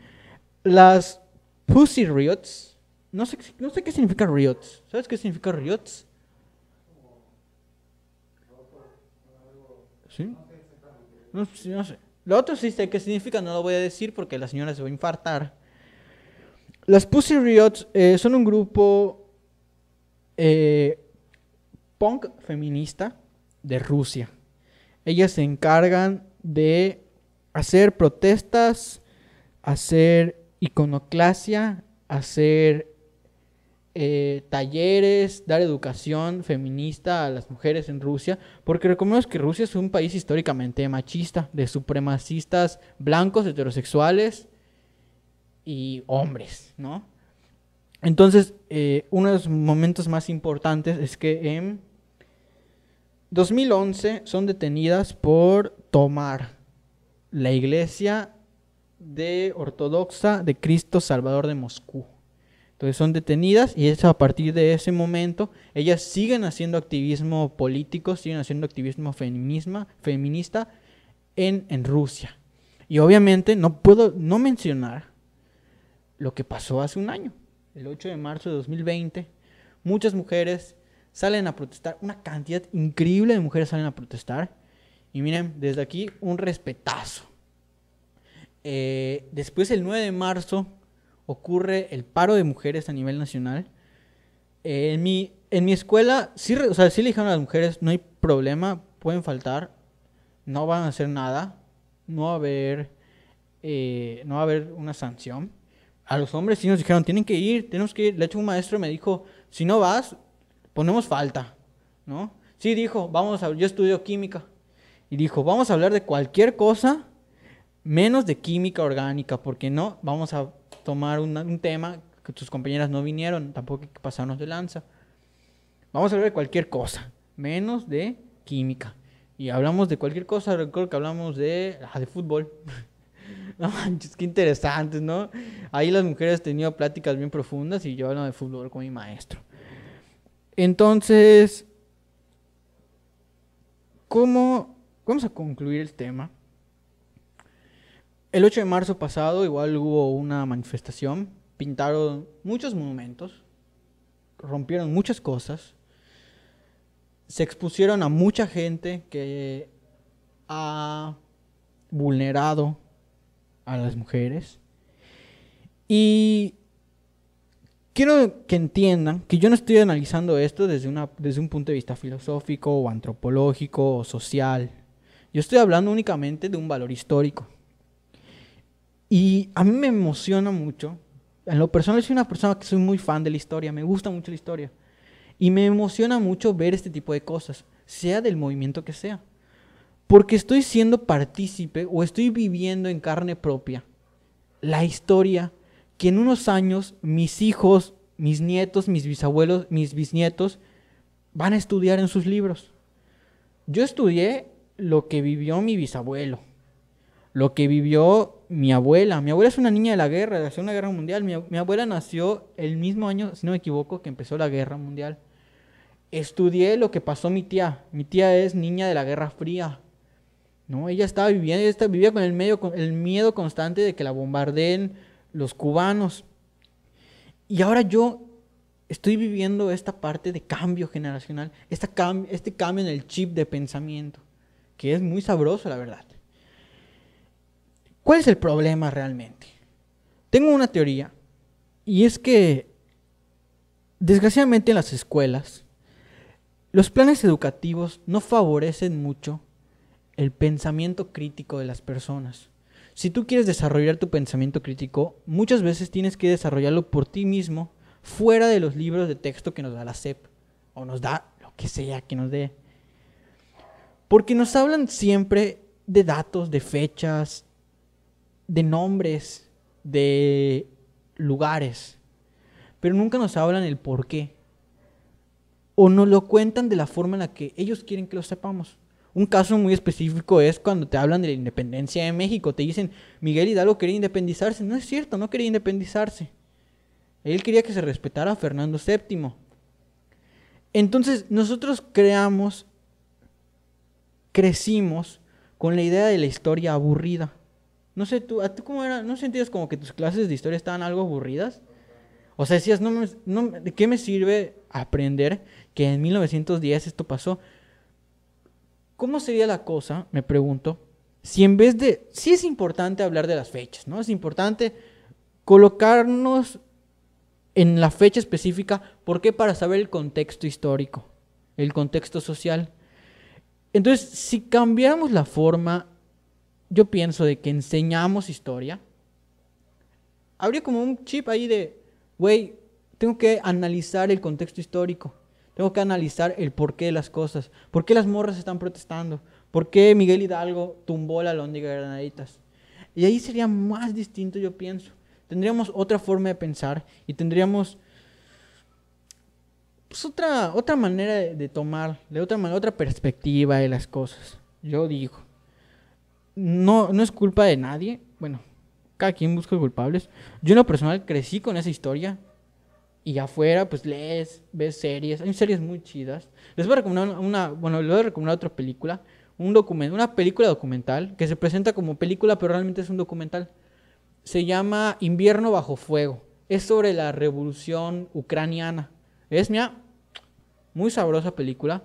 Speaker 1: Las Pussy Riots. No sé, no sé qué significa Riots. ¿Sabes qué significa Riots? ¿Sí? No, no sé. Lo otro sí sé qué significa, no lo voy a decir porque la señora se va a infartar. Las Pussy Riots eh, son un grupo eh, punk feminista de Rusia. Ellas se encargan de hacer protestas, hacer iconoclasia, hacer eh, talleres, dar educación feminista a las mujeres en Rusia, porque recordemos que Rusia es un país históricamente machista, de supremacistas blancos, heterosexuales y hombres, ¿no? Entonces, eh, uno de los momentos más importantes es que en 2011 son detenidas por tomar la iglesia de ortodoxa de Cristo Salvador de Moscú. Entonces son detenidas y es a partir de ese momento ellas siguen haciendo activismo político, siguen haciendo activismo feminista en, en Rusia. Y obviamente no puedo no mencionar lo que pasó hace un año, el 8 de marzo de 2020. Muchas mujeres salen a protestar, una cantidad increíble de mujeres salen a protestar. Y miren, desde aquí un respetazo. Eh, después, el 9 de marzo, ocurre el paro de mujeres a nivel nacional. En, mi, en mi escuela, sí, o sea, sí le dijeron a las mujeres, no hay problema, pueden faltar, no van a hacer nada, no va a haber, eh, no va a haber una sanción. A los hombres sí nos dijeron, tienen que ir, tenemos que ir. De hecho, un maestro me dijo, si no vas, ponemos falta, ¿no? Sí, dijo, vamos a, yo estudio química, y dijo, vamos a hablar de cualquier cosa menos de química orgánica, porque no, vamos a tomar un tema que tus compañeras no vinieron, tampoco hay que pasarnos de lanza. Vamos a hablar de cualquier cosa, menos de química. Y hablamos de cualquier cosa, recuerdo que hablamos de, ah, de fútbol. no manches, qué interesantes, ¿no? Ahí las mujeres tenían pláticas bien profundas y yo hablaba de fútbol con mi maestro. Entonces, ¿cómo vamos a concluir el tema? El 8 de marzo pasado igual hubo una manifestación, pintaron muchos monumentos, rompieron muchas cosas, se expusieron a mucha gente que ha vulnerado a las mujeres y quiero que entiendan que yo no estoy analizando esto desde, una, desde un punto de vista filosófico o antropológico o social. Yo estoy hablando únicamente de un valor histórico. Y a mí me emociona mucho. En lo personal soy una persona que soy muy fan de la historia, me gusta mucho la historia. Y me emociona mucho ver este tipo de cosas, sea del movimiento que sea. Porque estoy siendo partícipe o estoy viviendo en carne propia la historia que en unos años mis hijos, mis nietos, mis bisabuelos, mis bisnietos van a estudiar en sus libros. Yo estudié lo que vivió mi bisabuelo, lo que vivió mi abuela. Mi abuela es una niña de la guerra, de la Segunda Guerra Mundial. Mi, abuela nació el mismo año, si no me equivoco, que empezó la Guerra Mundial. Estudié lo que pasó mi tía. Mi tía es niña de la Guerra Fría. ¿no? Ella estaba viviendo, ella vivía con el, miedo constante de que la bombardeen los cubanos. Y ahora yo estoy viviendo esta parte de cambio generacional, este cambio en el chip de pensamiento, que es muy sabroso, la verdad. ¿Cuál es el problema realmente? Tengo una teoría y es que desgraciadamente en las escuelas los planes educativos no favorecen mucho el pensamiento crítico de las personas. Si tú quieres desarrollar tu pensamiento crítico, muchas veces tienes que desarrollarlo por ti mismo, fuera de los libros de texto que nos da la SEP, o nos da lo que sea que nos dé. Porque nos hablan siempre de datos, de fechas, de nombres, de lugares. pero nunca nos hablan el por qué. O nos lo cuentan de la forma en la que ellos quieren que lo sepamos. Un caso muy específico es cuando te hablan de la independencia de México. Te dicen, Miguel Hidalgo quería independizarse. No es cierto, no quería independizarse. Él quería que se respetara a Fernando VII. Entonces nosotros creamos, crecimos con la idea de la historia aburrida. No sé, tú, ¿a tú cómo era? ¿No sentías como que tus clases de historia estaban algo aburridas? O sea, decías, no, no, ¿de qué me sirve aprender que en 1910 esto pasó? ¿Cómo sería la cosa, me pregunto, si en vez de, sí es importante hablar de las fechas, ¿no? Es importante colocarnos en la fecha específica, ¿por qué? Para saber el contexto histórico, el contexto social. Entonces, si cambiáramos la forma, yo pienso de que enseñamos historia, habría como un chip ahí de, güey, tengo que analizar el contexto histórico. Tengo que analizar el porqué de las cosas. ¿Por qué las morras están protestando? ¿Por qué Miguel Hidalgo tumbó la Lóndiga de Granaditas? Y ahí sería más distinto, yo pienso. Tendríamos otra forma de pensar y tendríamos pues, otra, otra manera de, tomar, de otra, otra perspectiva de las cosas. Yo digo. No, no es culpa de nadie. Bueno, cada quien busca culpables. Yo en lo personal crecí con esa historia. Y afuera, pues lees, ves series. Hay series muy chidas. Les voy a recomendar una, bueno, les voy a recomendar otra película. Un documento, una película documental que se presenta como película, pero realmente es un documental. Se llama Invierno bajo fuego. Es sobre la revolución ucraniana. Es mía, muy sabrosa película.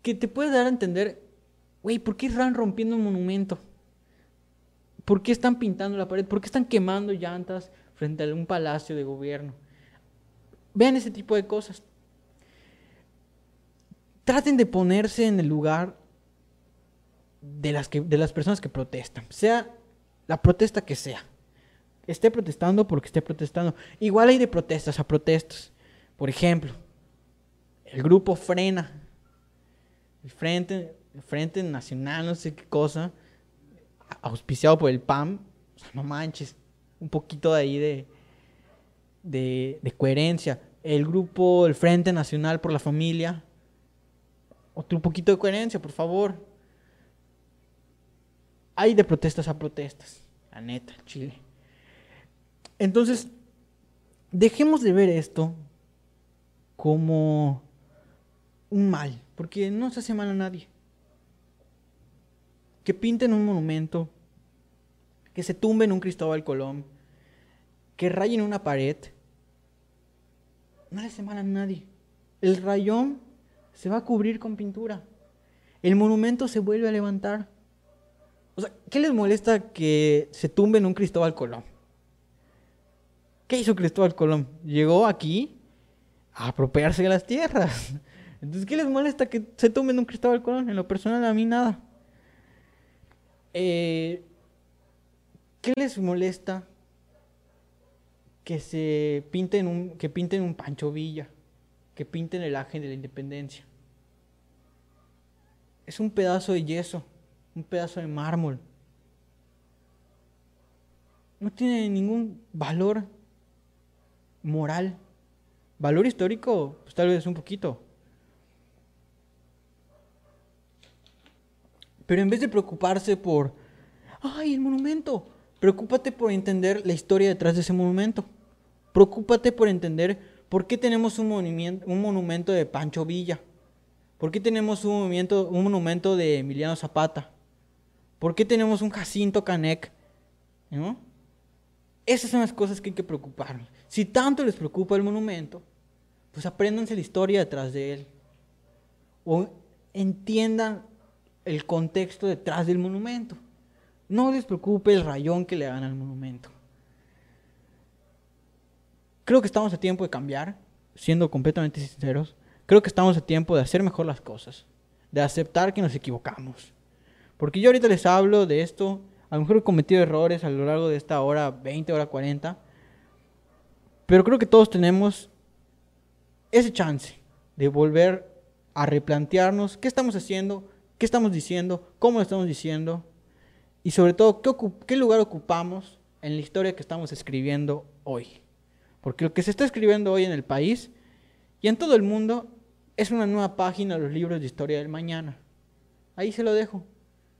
Speaker 1: Que te puede dar a entender, güey, ¿por qué están rompiendo un monumento? ¿Por qué están pintando la pared? ¿Por qué están quemando llantas? frente a un palacio de gobierno. Vean ese tipo de cosas. Traten de ponerse en el lugar de las, de las personas que protestan, sea la protesta que sea. Esté protestando porque esté protestando. Igual hay de protestas a protestas. Por ejemplo, el grupo Frena, el Frente, Frente Nacional, no sé qué cosa, auspiciado por el PAM, no manches, un poquito de ahí de, de, coherencia. El grupo, el Frente Nacional por la Familia, otro poquito de coherencia, por favor. Hay de protestas a protestas, la neta, Chile. Entonces, dejemos de ver esto como un mal, porque no se hace mal a nadie. Que pinten un monumento que se tumben un Cristóbal Colón, que rayen una pared, no le hace mal a nadie. El rayón se va a cubrir con pintura. El monumento se vuelve a levantar. O sea, ¿qué les molesta que se tumben un Cristóbal Colón? ¿Qué hizo Cristóbal Colón? Llegó aquí a apropiarse de las tierras. Entonces, ¿qué les molesta que se tumben un Cristóbal Colón? En lo personal, a mí nada. Eh, ¿Qué les molesta que se pinten un, que pinten un Pancho Villa, que pinten el ángel de la independencia? Es un pedazo de yeso, un pedazo de mármol. No tiene ningún valor moral. Valor histórico, pues tal vez un poquito. Pero en vez de preocuparse por, ay, el monumento, Preocúpate por entender la historia detrás de ese monumento. Preocúpate por entender por qué tenemos un monumento, un monumento de Pancho Villa. ¿Por qué tenemos un, movimiento, un monumento de Emiliano Zapata? ¿Por qué tenemos un Jacinto Canec? Esas son las cosas que hay que preocuparnos. Si tanto les preocupa el monumento, pues apréndanse la historia detrás de él. O entiendan el contexto detrás del monumento. No les preocupe el rayón que le hagan al monumento. Creo que estamos a tiempo de cambiar, siendo completamente sinceros. Creo que estamos a tiempo de hacer mejor las cosas, de aceptar que nos equivocamos. Porque yo ahorita les hablo de esto, a lo mejor he cometido errores a lo largo de esta hora 20, hora 40, pero creo que todos tenemos ese chance de volver a replantearnos qué estamos haciendo, qué estamos diciendo, cómo lo estamos diciendo, y sobre todo, ¿qué, ¿qué lugar ocupamos en la historia que estamos escribiendo hoy? Porque lo que se está escribiendo hoy en el país y en todo el mundo es una nueva página de los libros de historia del mañana. Ahí se lo dejo,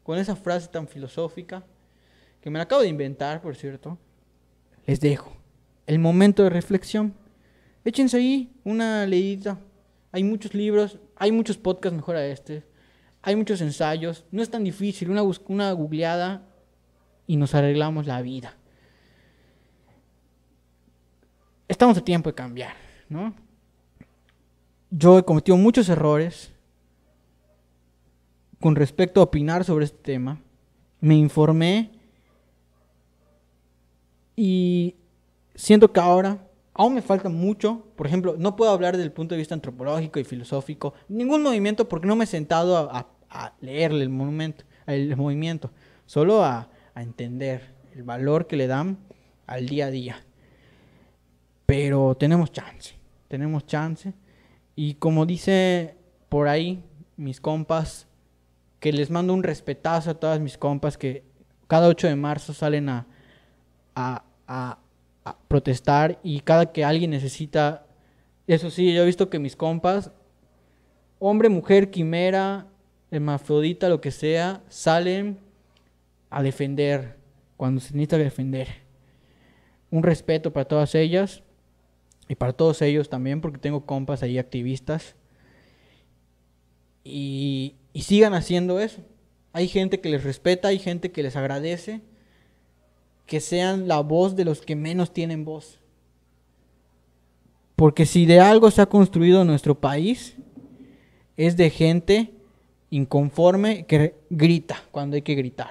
Speaker 1: con esa frase tan filosófica, que me la acabo de inventar, por cierto. Les dejo el momento de reflexión. Échense ahí una leída. Hay muchos libros, hay muchos podcasts mejor a este. Hay muchos ensayos. No es tan difícil. Una, una googleada y nos arreglamos la vida. Estamos a tiempo de cambiar, ¿no? Yo he cometido muchos errores con respecto a opinar sobre este tema. Me informé y siento que ahora aún me falta mucho. Por ejemplo, no puedo hablar del punto de vista antropológico y filosófico, ningún movimiento porque no me he sentado a, leerle el monumento, el movimiento, solo a, a entender el valor que le dan al día a día. Pero tenemos chance, tenemos chance. Y como dice por ahí mis compas, que les mando un respetazo a todas mis compas que cada 8 de marzo salen a, a, a, protestar y cada que alguien necesita, eso sí, yo he visto que mis compas, hombre, mujer, quimera, hermafrodita, lo que sea, salen a defender cuando se necesita defender. Un respeto para todas ellas y para todos ellos también, porque tengo compas ahí activistas. Y, y sigan haciendo eso. Hay gente que les respeta, hay gente que les agradece, que sean la voz de los que menos tienen voz. Porque si de algo se ha construido nuestro país, es de gente inconforme que grita cuando hay que gritar.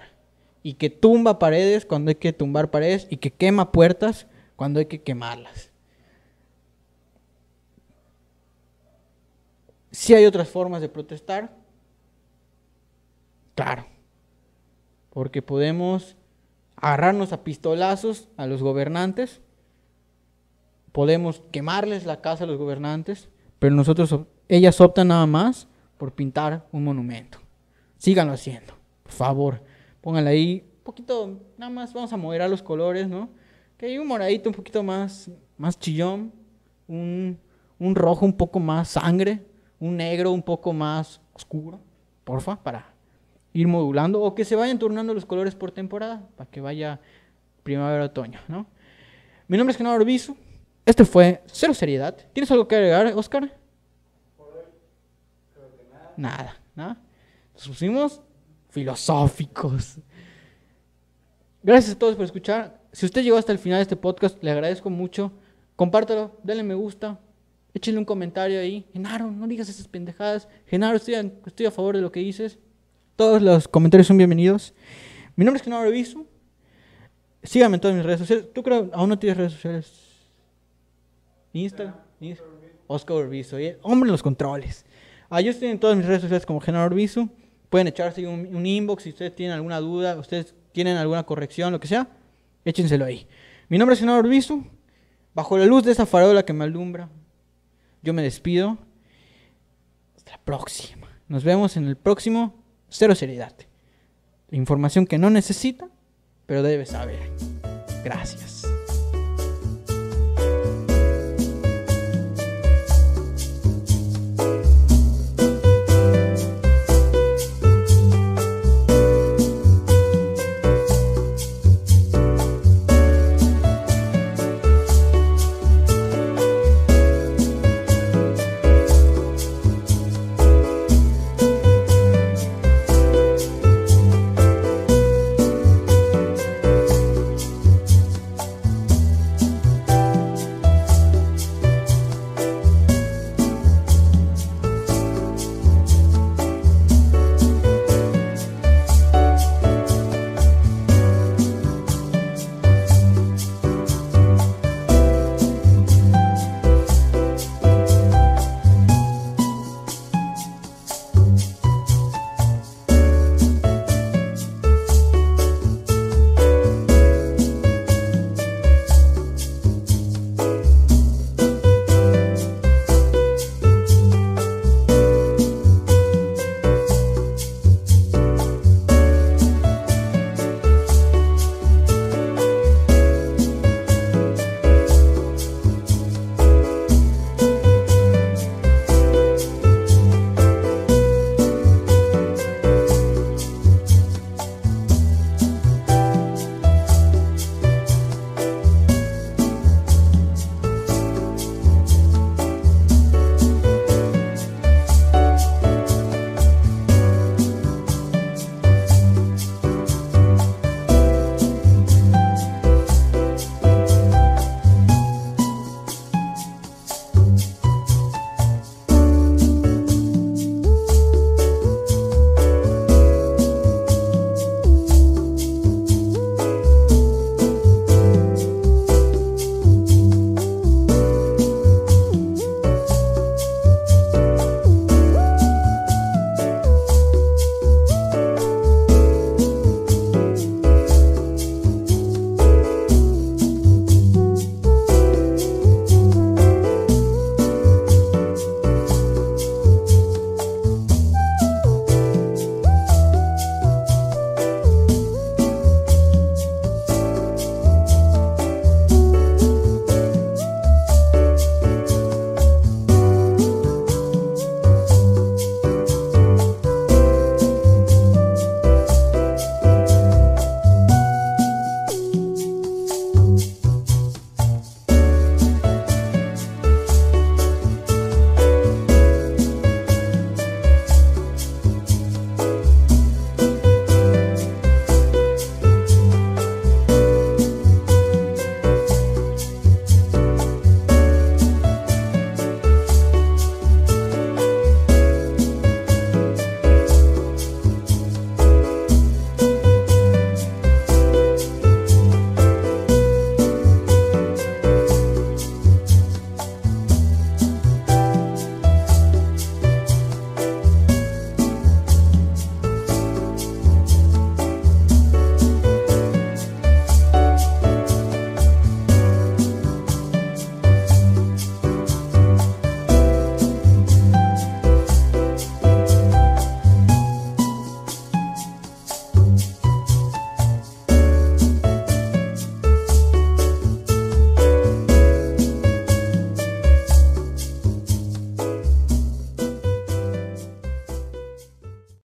Speaker 1: Y que tumba paredes cuando hay que tumbar paredes. Y que quema puertas cuando hay que quemarlas. Si hay otras formas de protestar, Claro. Porque podemos agarrarnos a pistolazos a los gobernantes, podemos quemarles la casa a los gobernantes, pero nosotros, ellas optan nada más por pintar un monumento. Síganlo haciendo, por favor. Pónganle ahí un poquito, nada más vamos a moderar los colores, ¿no? Que hay un moradito un poquito más, más chillón, un, un rojo un poco más sangre, un negro un poco más oscuro, porfa, para ir modulando o que se vayan turnando los colores por temporada para que vaya primavera, otoño, ¿no? Mi nombre es Genaro Orbizu. Este fue Cero Seriedad. ¿Tienes algo que agregar, Oscar? Nada, nada. Nos pusimos filosóficos. Gracias a todos por escuchar. Si usted llegó hasta el final de este podcast, le agradezco mucho. Compártelo, denle me gusta, échenle un comentario ahí. Genaro, no digas esas pendejadas. Genaro, estoy estoy a favor de lo que dices. Todos los comentarios son bienvenidos. Mi nombre es Genaro Reviso. Síganme en todas mis redes sociales. ¿Tú creo aún no tienes redes sociales? Instagram. Oscar Orbizo. Hombre en los controles. Ah, yo estoy en todas mis redes sociales como Genaro Orbizo. Pueden echarse un, inbox si ustedes tienen alguna duda, ustedes tienen alguna corrección, lo que sea. Échenselo ahí. Mi nombre es Genaro Orbizo. Bajo la luz de esa farola que me alumbra, yo me despido. Hasta la próxima. Nos vemos en el próximo Cero seriedad. Información que no necesita, pero debe saber. Gracias.